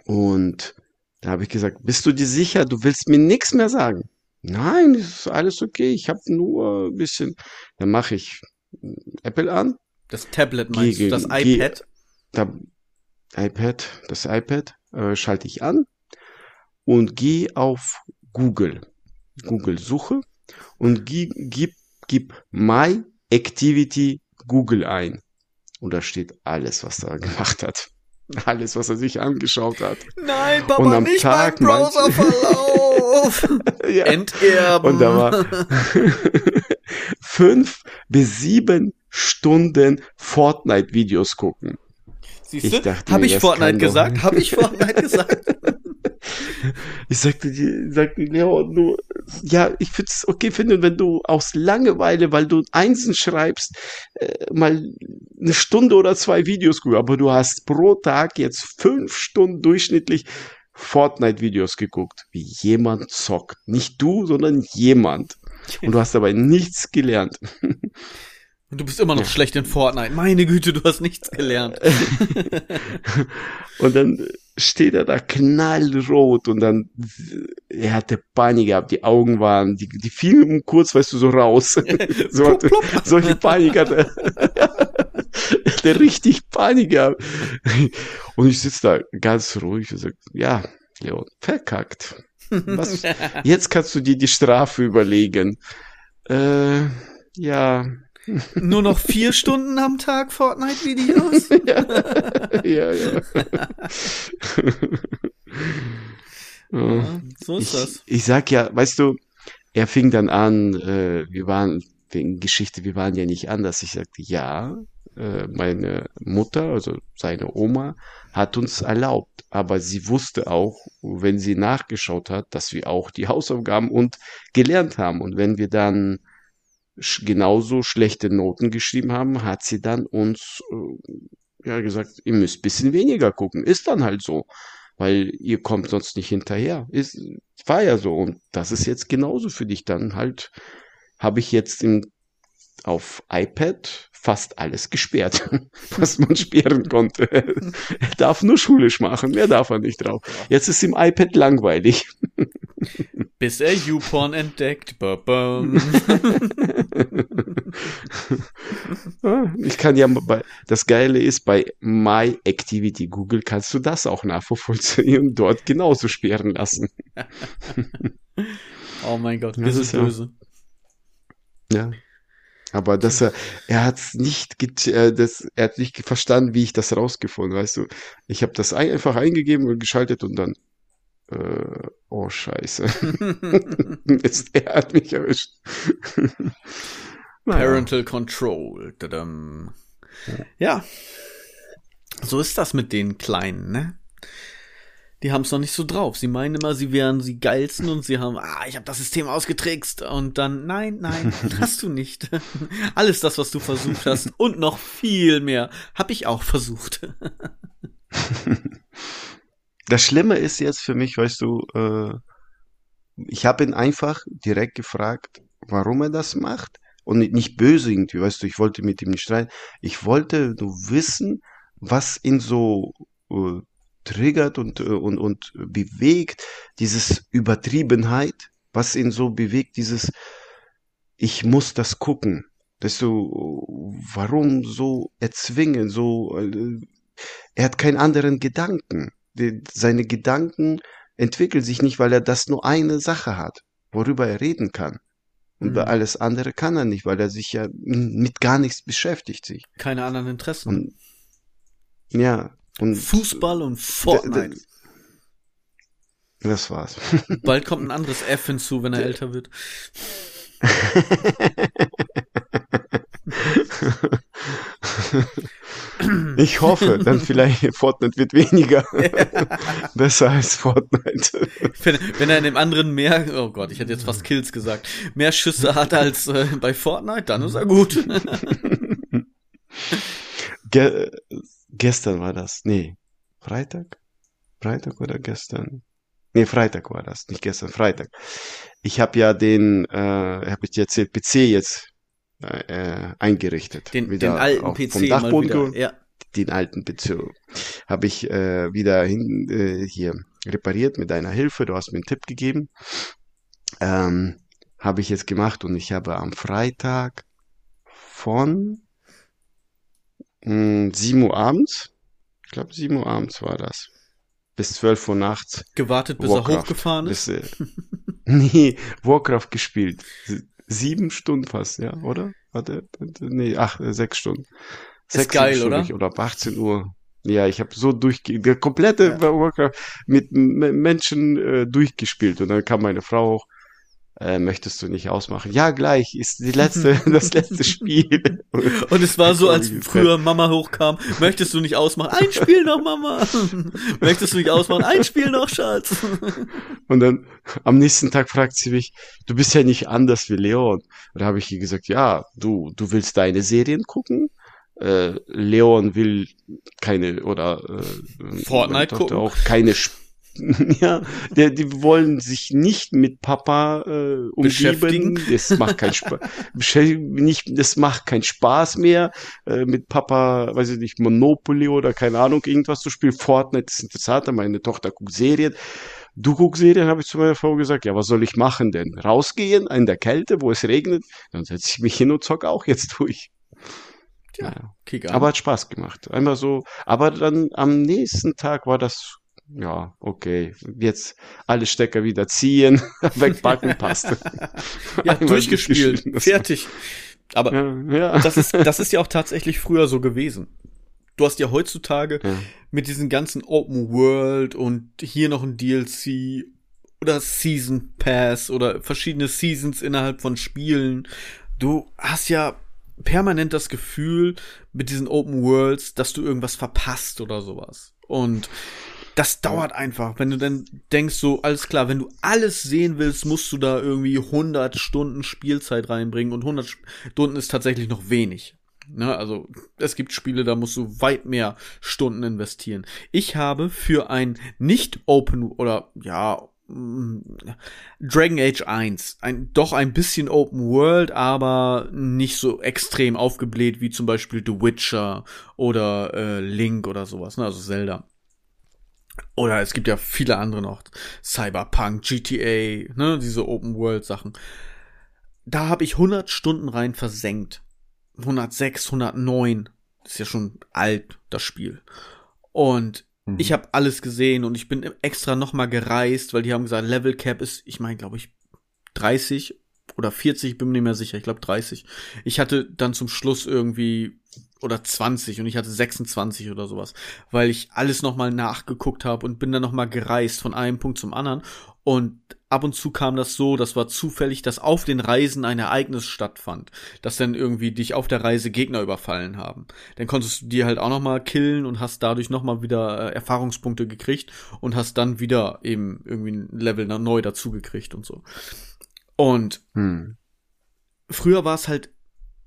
und da habe ich gesagt, bist du dir sicher, du willst mir nichts mehr sagen? Nein, ist alles okay, ich habe nur ein bisschen. Dann mache ich Apple an, Das Tablet meinst du, Gegen- das iPad? da iPad, das iPad äh, schalte ich an und gehe auf Google. Google Suche und gib, gib, gib My Activity Google ein. Und da steht alles, was er gemacht hat. Alles, was er sich angeschaut hat. Nein, Und Papa, am nicht Tag mein Browserverlauf. Ja. Enterben. Und da war fünf bis sieben Stunden Fortnite-Videos gucken. Siehst ich du? dachte Hab mir, ich Fortnite gesagt? Hab ich Fortnite gesagt? Ich sagte dir, sagte Leon, du, ja, ich würde es okay finden, wenn du aus Langeweile, weil du Einsen schreibst, äh, mal eine Stunde oder zwei Videos guckst, aber du hast pro Tag jetzt fünf Stunden durchschnittlich Fortnite-Videos geguckt, wie jemand zockt. Nicht du, sondern jemand. Und du hast dabei nichts gelernt. Und du bist immer noch Ja. schlecht in Fortnite. Meine Güte, du hast nichts gelernt. Und dann steht er da knallrot und dann, er hatte Panik gehabt, die Augen waren, die, die fielen kurz, weißt du, so raus. so hatte, solche Panik hatte er. hatte richtig Panik gehabt. Und ich sitze da ganz ruhig und sage, ja, Leon, verkackt. Was, jetzt kannst du dir die Strafe überlegen. Äh, ja, Nur noch vier Stunden am Tag Fortnite-Videos? ja, ja. ja. Ja, so ist ich, das. ich sag ja, weißt du, er fing dann an, äh, wir waren wegen Geschichte, wir waren ja nicht anders. Ich sagte, ja, äh, meine Mutter, also seine Oma, hat uns erlaubt, aber sie wusste auch, wenn sie nachgeschaut hat, dass wir auch die Hausaufgaben und gelernt haben. Und wenn wir dann genauso schlechte Noten geschrieben haben, hat sie dann uns äh, ja gesagt, ihr müsst bisschen weniger gucken. Ist dann halt so, weil ihr kommt sonst nicht hinterher. Ist war ja so und das ist jetzt genauso für dich dann halt habe ich jetzt im, auf iPad fast alles gesperrt, was man sperren konnte. er darf nur schulisch machen, mehr darf er nicht drauf. Jetzt ist im iPad langweilig. Bis er YouPorn entdeckt. Ba -bam. ich kann ja bei, das Geile ist, bei My Activity Google kannst du das auch nachvollziehen und dort genauso sperren lassen. oh mein Gott, wir Das sind ist ja- böse. Ja. Aber dass er, er hat nicht, äh, das, er hat nicht verstanden, wie ich das rausgefunden, weißt du. Ich habe das ein, einfach eingegeben und geschaltet und dann, äh, oh Scheiße. Mist, er hat mich erwischt. Naja. Parental Control. Tadam. Ja. So ist das mit den Kleinen, ne? Die haben es noch nicht so drauf. Sie meinen immer, sie wären die geilsten und sie haben, ah, ich habe das System ausgetrickst und dann, nein, nein, hast du nicht. Alles das, was du versucht hast und noch viel mehr, habe ich auch versucht. Das Schlimme ist jetzt für mich, weißt du, äh, ich habe ihn einfach direkt gefragt, warum er das macht. Und nicht- nicht böse irgendwie, weißt du, ich wollte mit ihm nicht streiten. Ich wollte nur wissen, was ihn so äh, triggert und, äh, und, und bewegt, dieses Übertriebenheit, was ihn so bewegt, dieses, ich muss das gucken. Weißt du, warum so erzwingen, so, äh, er hat keinen anderen Gedanken. Seine Gedanken entwickeln sich nicht, weil er das nur eine Sache hat, worüber er reden kann. Und Mhm. alles andere kann er nicht, weil er sich ja mit gar nichts beschäftigt sich. Keine anderen Interessen. Und ja, und Fußball und Fortnite. das war's. Bald kommt ein anderes F hinzu, wenn er älter wird. Ich hoffe, dann vielleicht Fortnite wird weniger. Besser als Fortnite. Wenn, wenn er in dem anderen mehr, oh Gott, ich hätte jetzt fast Kills gesagt, mehr Schüsse hat als äh, bei Fortnite, dann ist er gut. Ge gestern war das. Nee. Freitag? Freitag oder gestern? Nee, Freitag war das, nicht gestern, Freitag. Ich habe ja den, äh, habe ich dir erzählt, PC jetzt äh, eingerichtet. Den, Wieder den alten auf- PC vom mal Dachboden wieder. geholt. Ja. den alten PC habe ich äh, wieder hin, äh, hier repariert mit deiner Hilfe. Du hast mir einen Tipp gegeben. Ähm, habe ich jetzt gemacht und ich habe am Freitag von mh, 7 Uhr abends, ich glaube 7 Uhr abends war das, bis 12 Uhr nachts Gewartet, bis er Warcraft. hochgefahren ist. bis, äh, nee, Warcraft gespielt. Sieben Stunden fast, ja, oder? Warte, nee, ach, äh, sechs Stunden. Sechs geil, Stunden oder? ich- Oder ab 18 Uhr. Ja, ich habe so durchge der komplette Ja. Warcraft mit Menschen äh, durchgespielt und dann kam meine Frau auch, äh, möchtest du nicht ausmachen? Ja, gleich, ist die letzte, das letzte Spiel. Und es war so, als früher Mama hochkam, möchtest du nicht ausmachen? Ein Spiel noch, Mama! möchtest du nicht ausmachen? Ein Spiel noch, Schatz! Und dann am nächsten Tag fragt sie mich, du bist ja nicht anders wie Leon. Und da habe ich ihr gesagt, ja, du, du willst deine Serien gucken. Äh, Leon will keine oder äh, Fortnite gucken. auch keine Sp ja, der, die wollen sich nicht mit Papa äh, umgeben. Das macht keinen Spaß. Nicht, das macht keinen Spaß mehr, äh, mit Papa, weiß ich nicht, Monopoly oder keine Ahnung, irgendwas zu spielen. Fortnite ist interessanter. Meine Tochter guckt Serien. Du guckst Serien, habe ich zu meiner Frau gesagt. Ja, was soll ich machen denn? Rausgehen in der Kälte, wo es regnet? Dann setze ich mich hin und zock auch jetzt durch. Ja. An. Aber hat Spaß gemacht. Einmal so. Aber dann am nächsten Tag war das, ja, okay. Jetzt alle Stecker wieder ziehen, wegpacken, passt. ja, durchgespielt. Fertig. Aber Ja, ja. das ist, das ist ja auch tatsächlich früher so gewesen. Du hast ja heutzutage ja. mit diesen ganzen Open World und hier noch ein DLC oder Season Pass oder verschiedene Seasons innerhalb von Spielen. Du hast ja permanent das Gefühl mit diesen Open Worlds, dass du irgendwas verpasst oder sowas. Und das dauert einfach, wenn du dann denkst so, alles klar, wenn du alles sehen willst, musst du da irgendwie 100 Stunden Spielzeit reinbringen und 100 Stunden ist tatsächlich noch wenig. Ne, also es gibt Spiele, da musst du weit mehr Stunden investieren. Ich habe für ein nicht Open oder ja mm, Dragon Age 1. Ein, doch ein bisschen Open World, aber nicht so extrem aufgebläht wie zum Beispiel The Witcher oder äh, Link oder sowas, ne? Also Zelda. Oder es gibt ja viele andere noch. Cyberpunk, GTA, ne? Diese Open World Sachen. Da habe ich 100 Stunden rein versenkt. 106, 109. Das ist ja schon alt, das Spiel. Und mhm. ich habe alles gesehen und ich bin extra nochmal gereist, weil die haben gesagt, Level Cap ist, ich meine, glaube ich, 30 oder 40, bin mir nicht mehr sicher, ich glaube 30. Ich hatte dann zum Schluss irgendwie oder 20 und ich hatte 26 oder sowas, weil ich alles nochmal nachgeguckt habe und bin dann nochmal gereist von einem Punkt zum anderen und ab und zu kam das so, das war zufällig, dass auf den Reisen ein Ereignis stattfand, dass dann irgendwie dich auf der Reise Gegner überfallen haben. Dann konntest du die halt auch nochmal killen und hast dadurch nochmal wieder äh, Erfahrungspunkte gekriegt und hast dann wieder eben irgendwie ein Level neu dazugekriegt und so. Und hm. früher war es halt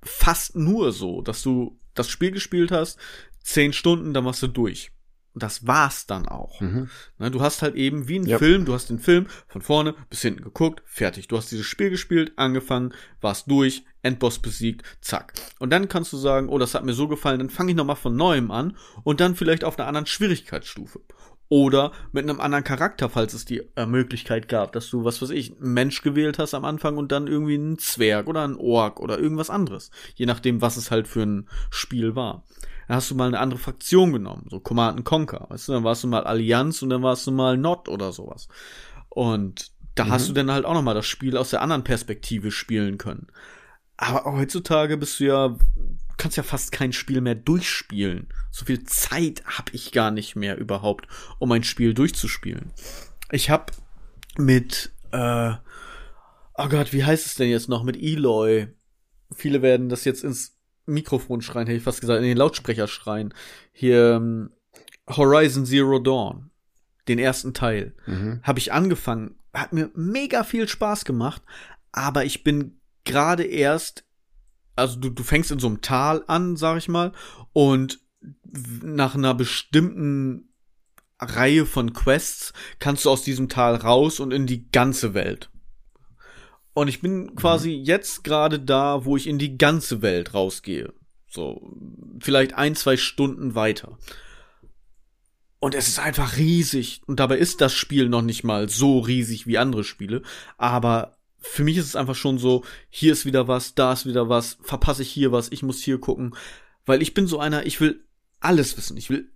fast nur so, dass du das Spiel gespielt hast, zehn Stunden, dann warst du durch. Und das war's dann auch. Mhm. Ne, du hast halt eben wie ein ja. Film, du hast den Film von vorne bis hinten geguckt, fertig. Du hast dieses Spiel gespielt, angefangen, warst durch, Endboss besiegt, zack. Und dann kannst du sagen, oh, das hat mir so gefallen, dann fange ich nochmal von neuem an und dann vielleicht auf einer anderen Schwierigkeitsstufe. Oder mit einem anderen Charakter, falls es die äh, Möglichkeit gab, dass du, was weiß ich, einen Mensch gewählt hast am Anfang und dann irgendwie einen Zwerg oder einen Ork oder irgendwas anderes. Je nachdem, was es halt für ein Spiel war. Dann hast du mal eine andere Fraktion genommen, so Command Conquer, weißt du, dann warst du mal Allianz und dann warst du mal Not oder sowas. Und da mhm. hast du dann halt auch nochmal das Spiel aus der anderen Perspektive spielen können. Aber heutzutage bist du ja kannst ja fast kein Spiel mehr durchspielen. So viel Zeit habe ich gar nicht mehr überhaupt, um ein Spiel durchzuspielen. Ich habe mit, äh, oh Gott, wie heißt es denn jetzt noch? Mit Eloy. Viele werden das jetzt ins Mikrofon schreien, hätte ich fast gesagt, in den Lautsprecher schreien. Hier ähm, Horizon Zero Dawn, den ersten Teil, mhm. habe ich angefangen. Hat mir mega viel Spaß gemacht, aber ich bin gerade erst also du, du fängst in so einem Tal an, sag ich mal, und nach einer bestimmten Reihe von Quests kannst du aus diesem Tal raus und in die ganze Welt. Und ich bin quasi mhm. jetzt gerade da, wo ich in die ganze Welt rausgehe. So, vielleicht ein, zwei Stunden weiter. Und es ist einfach riesig. Und dabei ist das Spiel noch nicht mal so riesig wie andere Spiele. Aber für mich ist es einfach schon so, hier ist wieder was, da ist wieder was, verpasse ich hier was, ich muss hier gucken. Weil ich bin so einer, ich will alles wissen. Ich will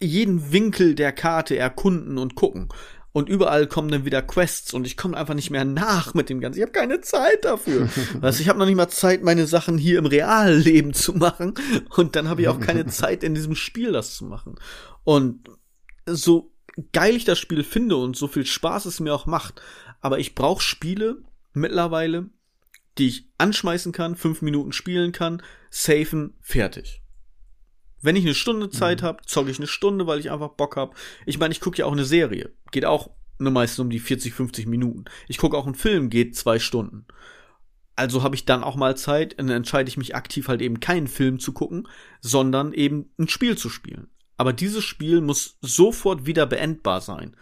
jeden Winkel der Karte erkunden und gucken. Und überall kommen dann wieder Quests und ich komme einfach nicht mehr nach mit dem Ganzen. Ich habe keine Zeit dafür. weißt, ich habe noch nicht mal Zeit, meine Sachen hier im Realleben zu machen. Und dann habe ich auch keine Zeit, in diesem Spiel das zu machen. Und so geil ich das Spiel finde und so viel Spaß es mir auch macht, aber ich brauche Spiele, mittlerweile, die ich anschmeißen kann, fünf Minuten spielen kann, safen, fertig. Wenn ich eine Stunde Zeit mhm. habe, zocke ich eine Stunde, weil ich einfach Bock habe. Ich meine, ich gucke ja auch eine Serie. Geht auch nur meistens um die 40, 50 Minuten. Ich gucke auch einen Film, geht zwei Stunden. Also habe ich dann auch mal Zeit, und dann entscheide ich mich aktiv halt eben keinen Film zu gucken, sondern eben ein Spiel zu spielen. Aber dieses Spiel muss sofort wieder beendbar sein.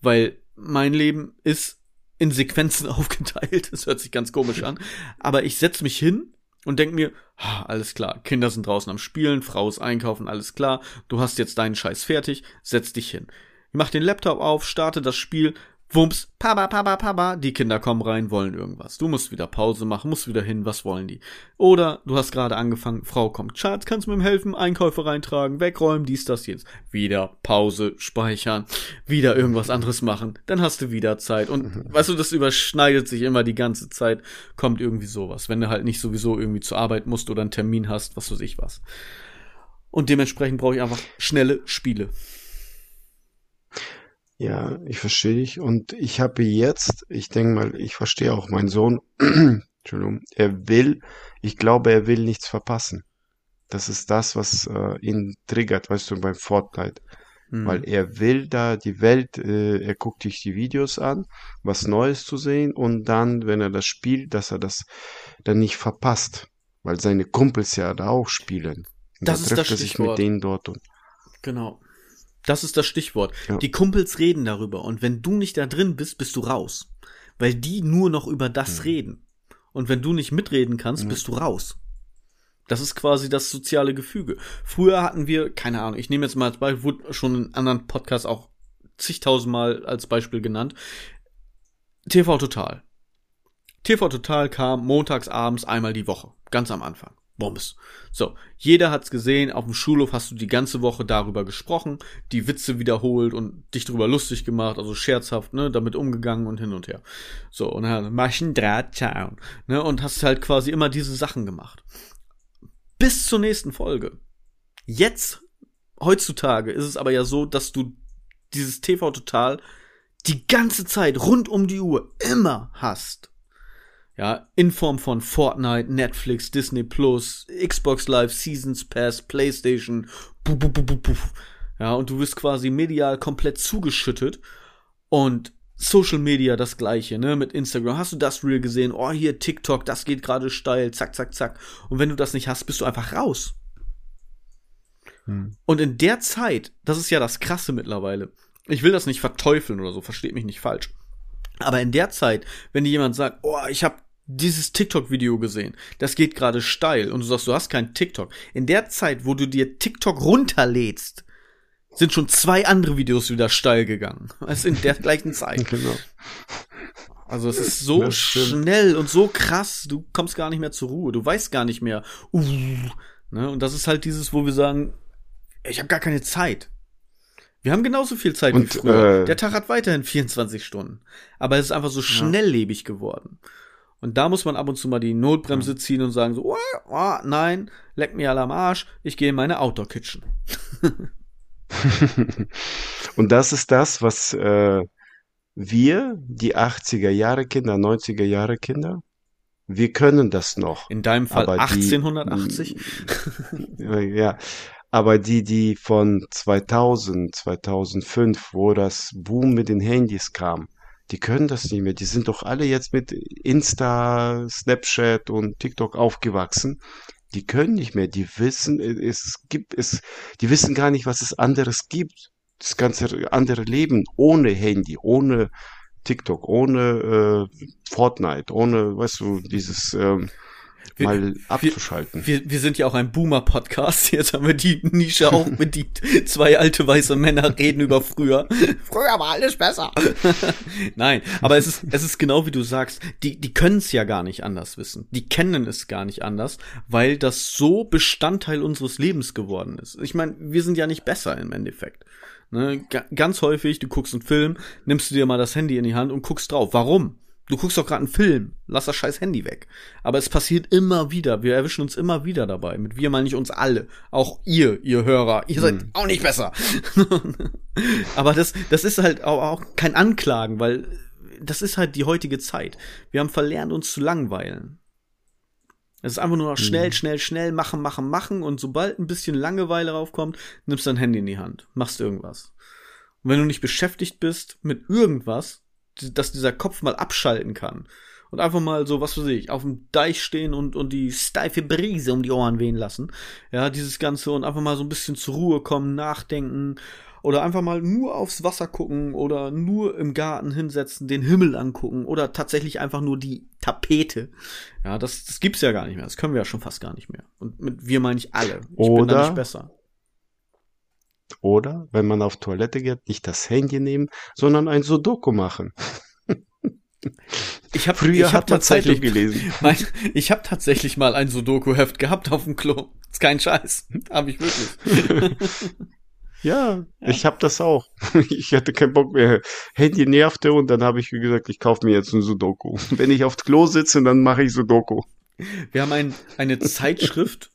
Weil mein Leben ist in Sequenzen aufgeteilt. Das hört sich ganz komisch an. Aber ich setz mich hin und denk mir, alles klar, Kinder sind draußen am Spielen, Frau ist einkaufen, alles klar, du hast jetzt deinen Scheiß fertig, setz dich hin. Ich mach den Laptop auf, starte das Spiel, Wumps, Papa, Papa, Papa, die Kinder kommen rein, wollen irgendwas. Du musst wieder Pause machen, musst wieder hin, was wollen die? Oder du hast gerade angefangen, Frau kommt, Schatz, kannst du mir helfen, Einkäufe reintragen, wegräumen, dies, das, jetzt. Wieder Pause, speichern, wieder irgendwas anderes machen, dann hast du wieder Zeit. Und weißt du, das überschneidet sich immer die ganze Zeit, kommt irgendwie sowas. Wenn du halt nicht sowieso irgendwie zur Arbeit musst oder einen Termin hast, was weiß ich was. Und dementsprechend brauche ich einfach schnelle Spiele. Ja, ich verstehe dich. Und ich habe jetzt, ich denke mal, ich verstehe auch meinen Sohn, Entschuldigung, er will, ich glaube, er will nichts verpassen. Das ist das, was äh, ihn triggert, weißt du, beim Fortnite. Mhm. Weil er will da die Welt, äh, er guckt sich die Videos an, was Neues zu sehen und dann, wenn er das spielt, dass er das dann nicht verpasst. Weil seine Kumpels ja da auch spielen. Und das da ist das er sich mit denen dort und Genau Das ist das Stichwort. Ja. Die Kumpels reden darüber und wenn du nicht da drin bist, bist du raus. Weil die nur noch über das reden. Und wenn du nicht mitreden kannst, Ja. bist du raus. Das ist quasi das soziale Gefüge. Früher hatten wir, keine Ahnung, ich nehme jetzt mal als Beispiel, wurde schon in anderen Podcasts auch zigtausendmal als Beispiel genannt. TV Total. TV Total kam montags abends einmal die Woche. Ganz am Anfang. Bombes. So, jeder hat's gesehen, auf dem Schulhof hast du die ganze Woche darüber gesprochen, die Witze wiederholt und dich drüber lustig gemacht, also scherzhaft, ne, damit umgegangen und hin und her. So, und dann Maschendraht, ciao, ne, und hast halt quasi immer diese Sachen gemacht. Bis zur nächsten Folge. Jetzt, heutzutage, ist es aber ja so, dass du dieses TV Total die ganze Zeit rund um die Uhr immer hast. Ja, in Form von Fortnite, Netflix, Disney Plus, Xbox Live, Seasons Pass, PlayStation, bu, bu, bu, bu, bu. Ja, und du wirst quasi medial komplett zugeschüttet und Social Media das gleiche, ne, mit Instagram. Hast du das Reel gesehen? Oh, hier TikTok, das geht gerade steil, zack, zack, zack. Und wenn du das nicht hast, bist du einfach raus. Hm. Und in der Zeit, das ist ja das Krasse mittlerweile. Ich will das nicht verteufeln oder so, versteht mich nicht falsch. Aber in der Zeit, wenn dir jemand sagt, oh, ich habe dieses TikTok-Video gesehen, das geht gerade steil und du sagst, du hast kein TikTok. In der Zeit, wo du dir TikTok runterlädst, sind schon zwei andere Videos wieder steil gegangen. Also in der gleichen Zeit. Genau. Also es ist so schnell und so krass, du kommst gar nicht mehr zur Ruhe, du weißt gar nicht mehr. Uh, ne? Und das ist halt dieses, wo wir sagen, ich habe gar keine Zeit. Wir haben genauso viel Zeit wie Und, früher. äh, Der Tag hat weiterhin 24 Stunden. Aber es ist einfach so schnelllebig geworden. Und da muss man ab und zu mal die Notbremse ziehen und sagen so, oh, oh, nein, leck mir alle am Arsch, ich gehe in meine Outdoor Kitchen. Und das ist das, was äh, wir, die 80er Jahre Kinder, 90er Jahre Kinder, wir können das noch. In deinem Fall Aber die- 1880. Ja, aber die, die von 2000, 2005, wo das Boom mit den Handys kam, die können das nicht mehr. Die sind doch alle jetzt mit Insta, Snapchat und TikTok aufgewachsen. Die können nicht mehr. Die wissen, es gibt es, die wissen gar nicht, was es anderes gibt. Das ganze andere Leben ohne Handy, ohne TikTok, ohne äh, Fortnite, ohne, weißt du, dieses ähm, Wir- mal abzuschalten. Wir, wir sind ja auch ein Boomer-Podcast. Jetzt haben wir die Nische auch bedient. Zwei alte weiße Männer reden über früher. Früher war alles besser. Nein, aber es ist, es ist genau wie du sagst. Die, die können es ja gar nicht anders wissen. Die kennen es gar nicht anders, weil das so Bestandteil unseres Lebens geworden ist. Ich meine, wir sind ja nicht besser im Endeffekt. Ne? Ga- Ganz häufig, du guckst einen Film, nimmst du dir mal das Handy in die Hand und guckst drauf. Warum? Du guckst doch gerade einen Film, lass das scheiß Handy weg. Aber es passiert immer wieder. Wir erwischen uns immer wieder dabei. Mit wir meine ich uns alle. Auch ihr, ihr Hörer. Ihr seid Hm. auch nicht besser. Aber das, das ist halt auch, kein Anklagen, weil das ist halt die heutige Zeit. Wir haben verlernt, uns zu langweilen. Es ist einfach nur noch schnell, Hm. schnell, schnell machen, machen, machen. Und sobald ein bisschen Langeweile raufkommt, nimmst dein Handy in die Hand, machst irgendwas. Und wenn du nicht beschäftigt bist mit irgendwas, dass dieser Kopf mal abschalten kann und einfach mal so, was weiß ich, auf dem Deich stehen und, und die steife Brise um die Ohren wehen lassen. Ja, dieses Ganze und einfach mal so ein bisschen zur Ruhe kommen, nachdenken oder einfach mal nur aufs Wasser gucken oder nur im Garten hinsetzen, den Himmel angucken oder tatsächlich einfach nur die Tapete. Ja, das, das gibt's ja gar nicht mehr. Das können wir ja schon fast gar nicht mehr. Und mit wir meine ich alle. Ich bin da Oder- nicht besser. Oder, wenn man auf Toilette geht, nicht das Handy nehmen, sondern ein Sudoku machen. Ich habe Früher ich hab tatsächlich gelesen. Mein, ich habe tatsächlich mal ein Sudoku-Heft gehabt auf dem Klo. Ist kein Scheiß. Habe ich wirklich. Ja, ich habe das auch. Ich hatte keinen Bock mehr. Handy nervte und dann habe ich gesagt, ich kaufe mir jetzt ein Sudoku. Wenn ich aufs Klo sitze, dann mache ich Sudoku. Wir haben ein, eine Zeitschrift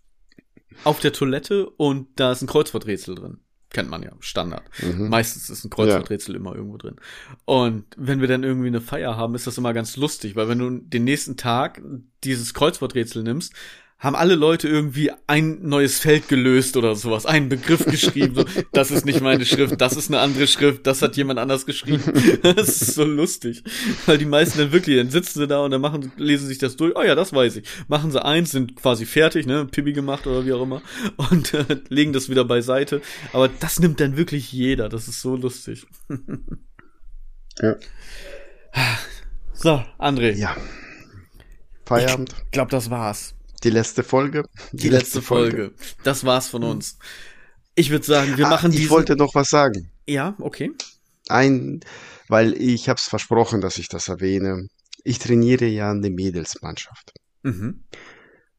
auf der Toilette und da ist ein Kreuzworträtsel drin. Kennt man ja, Standard. Mhm. Meistens ist ein Kreuzworträtsel immer irgendwo drin. Und wenn wir dann irgendwie eine Feier haben, ist das immer ganz lustig, weil wenn du den nächsten Tag dieses Kreuzworträtsel nimmst, haben alle Leute irgendwie ein neues Feld gelöst oder sowas, einen Begriff geschrieben, so, das ist nicht meine Schrift, das ist eine andere Schrift, das hat jemand anders geschrieben. Das ist so lustig. Weil die meisten dann wirklich, dann sitzen sie da und dann machen, lesen sich das durch, oh ja, das weiß ich. Machen sie eins, sind quasi fertig, ne, Pipi gemacht oder wie auch immer, und äh, legen das wieder beiseite. Aber das nimmt dann wirklich jeder, das ist so lustig. Ja. So, André. Ja. Feierabend. Ich glaube, das war's. Die letzte Folge. Die, letzte, Folge. Das war's von uns. Ich würde sagen, wir Ah, machen ich diesen. wollte noch was sagen. ja, okay. Ein, weil ich habe es versprochen, dass ich das erwähne. Ich trainiere ja eine Mädelsmannschaft. Mhm.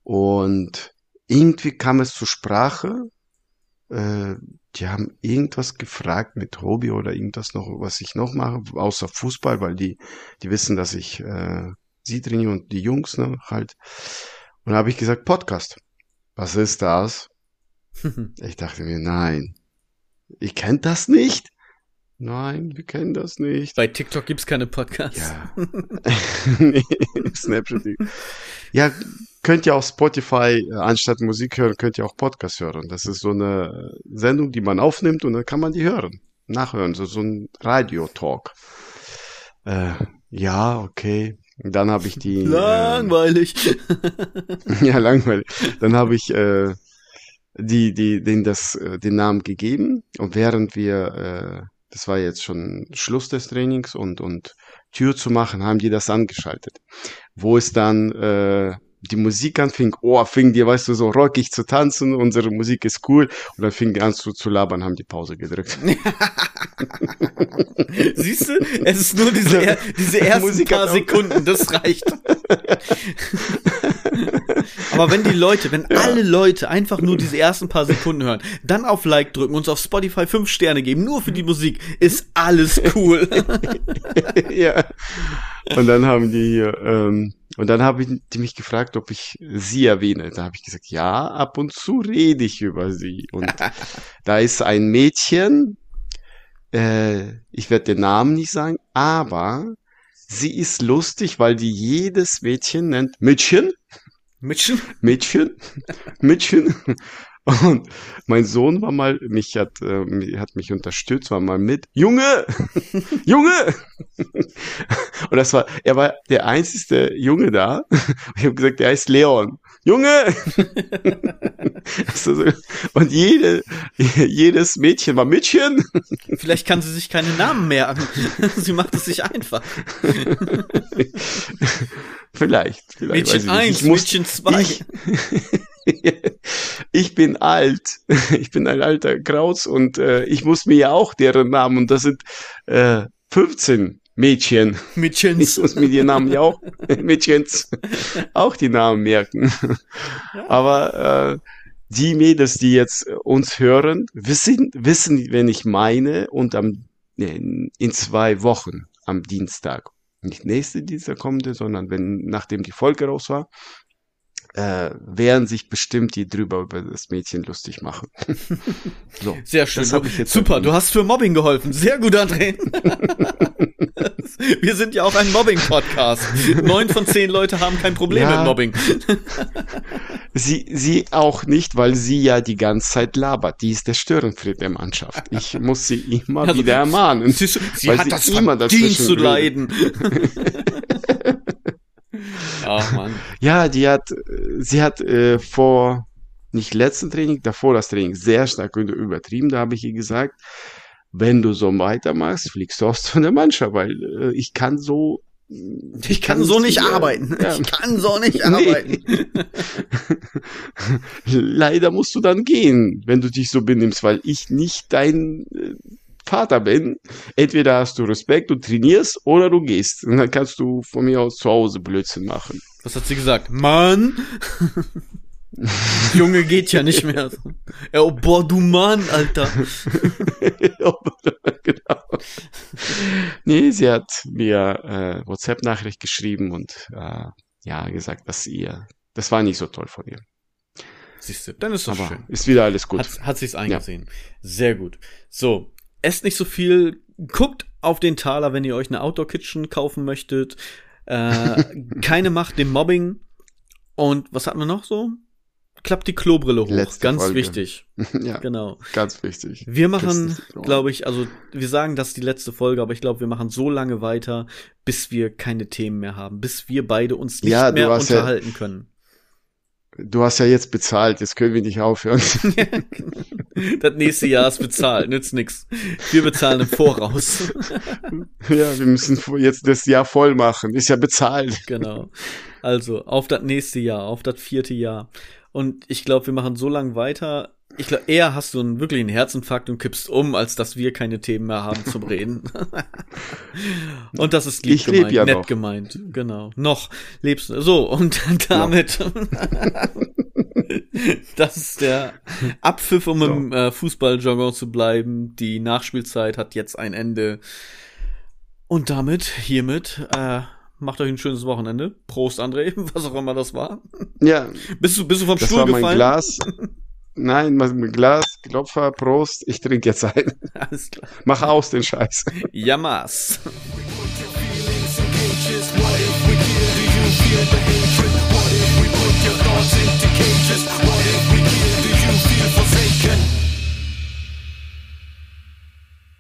Und irgendwie kam es zur Sprache. Äh, die haben irgendwas gefragt mit Hobby oder irgendwas noch, was ich noch mache, außer Fußball, weil die, die wissen, dass ich äh, sie trainiere und die Jungs ne, halt. Und da habe ich gesagt, Podcast. Was ist das? Ich dachte mir, nein. Ich kenne das nicht. Nein, wir kennen das nicht. Bei TikTok gibt's keine Podcasts. Ja. nee, Snapchat. Ja, könnt ihr auf Spotify, äh, anstatt Musik hören, könnt ihr auch Podcast hören. Das ist so eine Sendung, die man aufnimmt und dann kann man die hören. Nachhören, so, so ein Radio-Talk. Äh, ja, okay. Und dann habe ich die. Äh, Langweilig. ja, langweilig. Dann habe ich äh, die, die, den das, äh, den Namen gegeben und während wir, äh, das war jetzt schon Schluss des Trainings und und Tür zu machen, haben die das angeschaltet. Wo es dann äh, die Musik anfing, oh, fing die, weißt du, so rockig zu tanzen, unsere Musik ist cool und dann fing die an zu, zu labern, haben die Pause gedrückt. Siehst du? Es ist nur diese, diese ersten Musik paar Sekunden, das reicht. Aber wenn die Leute, wenn alle Leute einfach nur diese ersten paar Sekunden hören, dann auf Like drücken, uns auf Spotify fünf Sterne geben, nur für die Musik, ist alles cool. ja. Und dann haben die hier, ähm, und dann haben die mich gefragt, ob ich sie erwähne. Da habe ich gesagt, ja, ab und zu rede ich über sie. Und da ist ein Mädchen, äh, ich werde den Namen nicht sagen, aber sie ist lustig, weil die jedes Mädchen nennt Mädchen, Mitchen? Mädchen, Mädchen. Und mein Sohn war mal, mich hat, äh, hat mich unterstützt, war mal mit, Junge, Junge. Und das war, er war der einzigste Junge da. Ich habe gesagt, der heißt Leon. Junge. Also so- Und jede, jedes Mädchen war Mädchen. Vielleicht kann sie sich keine Namen merken. Sie macht es sich einfach. Vielleicht, vielleicht. Mädchen ich nicht. 1, Ich muss- Mädchen 2. Ich, ich bin alt. Ich bin ein alter Kraus und äh, ich muss mir ja auch deren Namen und das sind äh, 15 Mädchen. Ich Mädchens. muss mir die Namen ja auch, Mädchens, auch die Namen merken. Aber äh, die Mädels, die jetzt uns hören, wissen, wissen, wen ich meine und am, nee, in zwei Wochen am Dienstag. Nicht nächste Dienstag kommende, sondern wenn, nachdem die Folge raus war, äh, werden sich bestimmt die drüber über das Mädchen lustig machen. so. Sehr schön. Das ich jetzt Super, du hast für Mobbing geholfen. Sehr gut, André. Wir sind ja auch ein Mobbing-Podcast. Neun von zehn Leute haben kein Problem Ja. mit Mobbing. Sie, sie auch nicht, weil sie ja die ganze Zeit labert. Die ist der Störenfried der Mannschaft. Ich muss sie immer Also, wieder ermahnen. Sie Weil hat sie das immer verdient zu leiden. Ach man. Ja, die hat, sie hat äh, vor, nicht letzten Training, davor das Training sehr stark über- übertrieben. Da habe ich ihr gesagt, wenn du so weitermachst, fliegst du aus von der Mannschaft, weil äh, ich kann so. Ich kann so nicht wieder- arbeiten. Ja. Ich kann so nicht Nee. arbeiten. Leider musst du dann gehen, wenn du dich so benimmst, weil ich nicht dein äh, Vater bin. Entweder hast du Respekt und trainierst oder du gehst. Und dann kannst du von mir aus zu Hause Blödsinn machen. Was hat sie gesagt? Mann! Junge geht ja nicht mehr. Ja, oh, boah, du Mann, Alter. genau. Nee, sie hat mir äh, WhatsApp-Nachricht geschrieben und äh, ja gesagt, dass ihr, das war nicht so toll von ihr. Siehst du, dann ist doch Aber schön. ist wieder alles gut. Hat, hat sich's eingesehen. Sehr gut. So, esst nicht so viel, guckt auf den Taler, wenn ihr euch eine Outdoor Kitchen kaufen möchtet. Äh, keine Macht dem Mobbing. Und was hatten wir noch so? klappt die Klobrille hoch. Letzte Ganz Folge. wichtig. ja, Genau. ganz wichtig. Wir machen, glaube ich, also wir sagen, das ist die letzte Folge, aber ich glaube, wir machen so lange weiter, bis wir keine Themen mehr haben, bis wir beide uns nicht Ja, mehr hast ja- unterhalten können. Du hast ja jetzt bezahlt, jetzt können wir nicht aufhören. das nächste Jahr ist bezahlt, nützt nix. Wir bezahlen im Voraus. ja, wir müssen jetzt das Jahr voll machen. Ist ja bezahlt. genau. Also, auf das nächste Jahr, auf das vierte Jahr. Und ich glaube, wir machen so lange weiter. Ich glaube, eher hast du einen wirklichen Herzinfarkt und kippst um, als dass wir keine Themen mehr haben zum Reden. und das ist lieb Ich gemeint, ja nett noch. gemeint. Genau. Noch lebst du. So, und damit. das ist der Abpfiff, um So. im äh, Fußballjargon zu bleiben. Die Nachspielzeit hat jetzt ein Ende. Und damit, hiermit, äh, macht euch ein schönes Wochenende. Prost, André, was auch immer das war. Ja, Bist du, bist du vom das Stuhl war mein gefallen? Glas. Nein, mein Glas, Klopfer, Prost. Ich trinke jetzt ein. Alles klar. Mach aus den Scheiß. Yamas.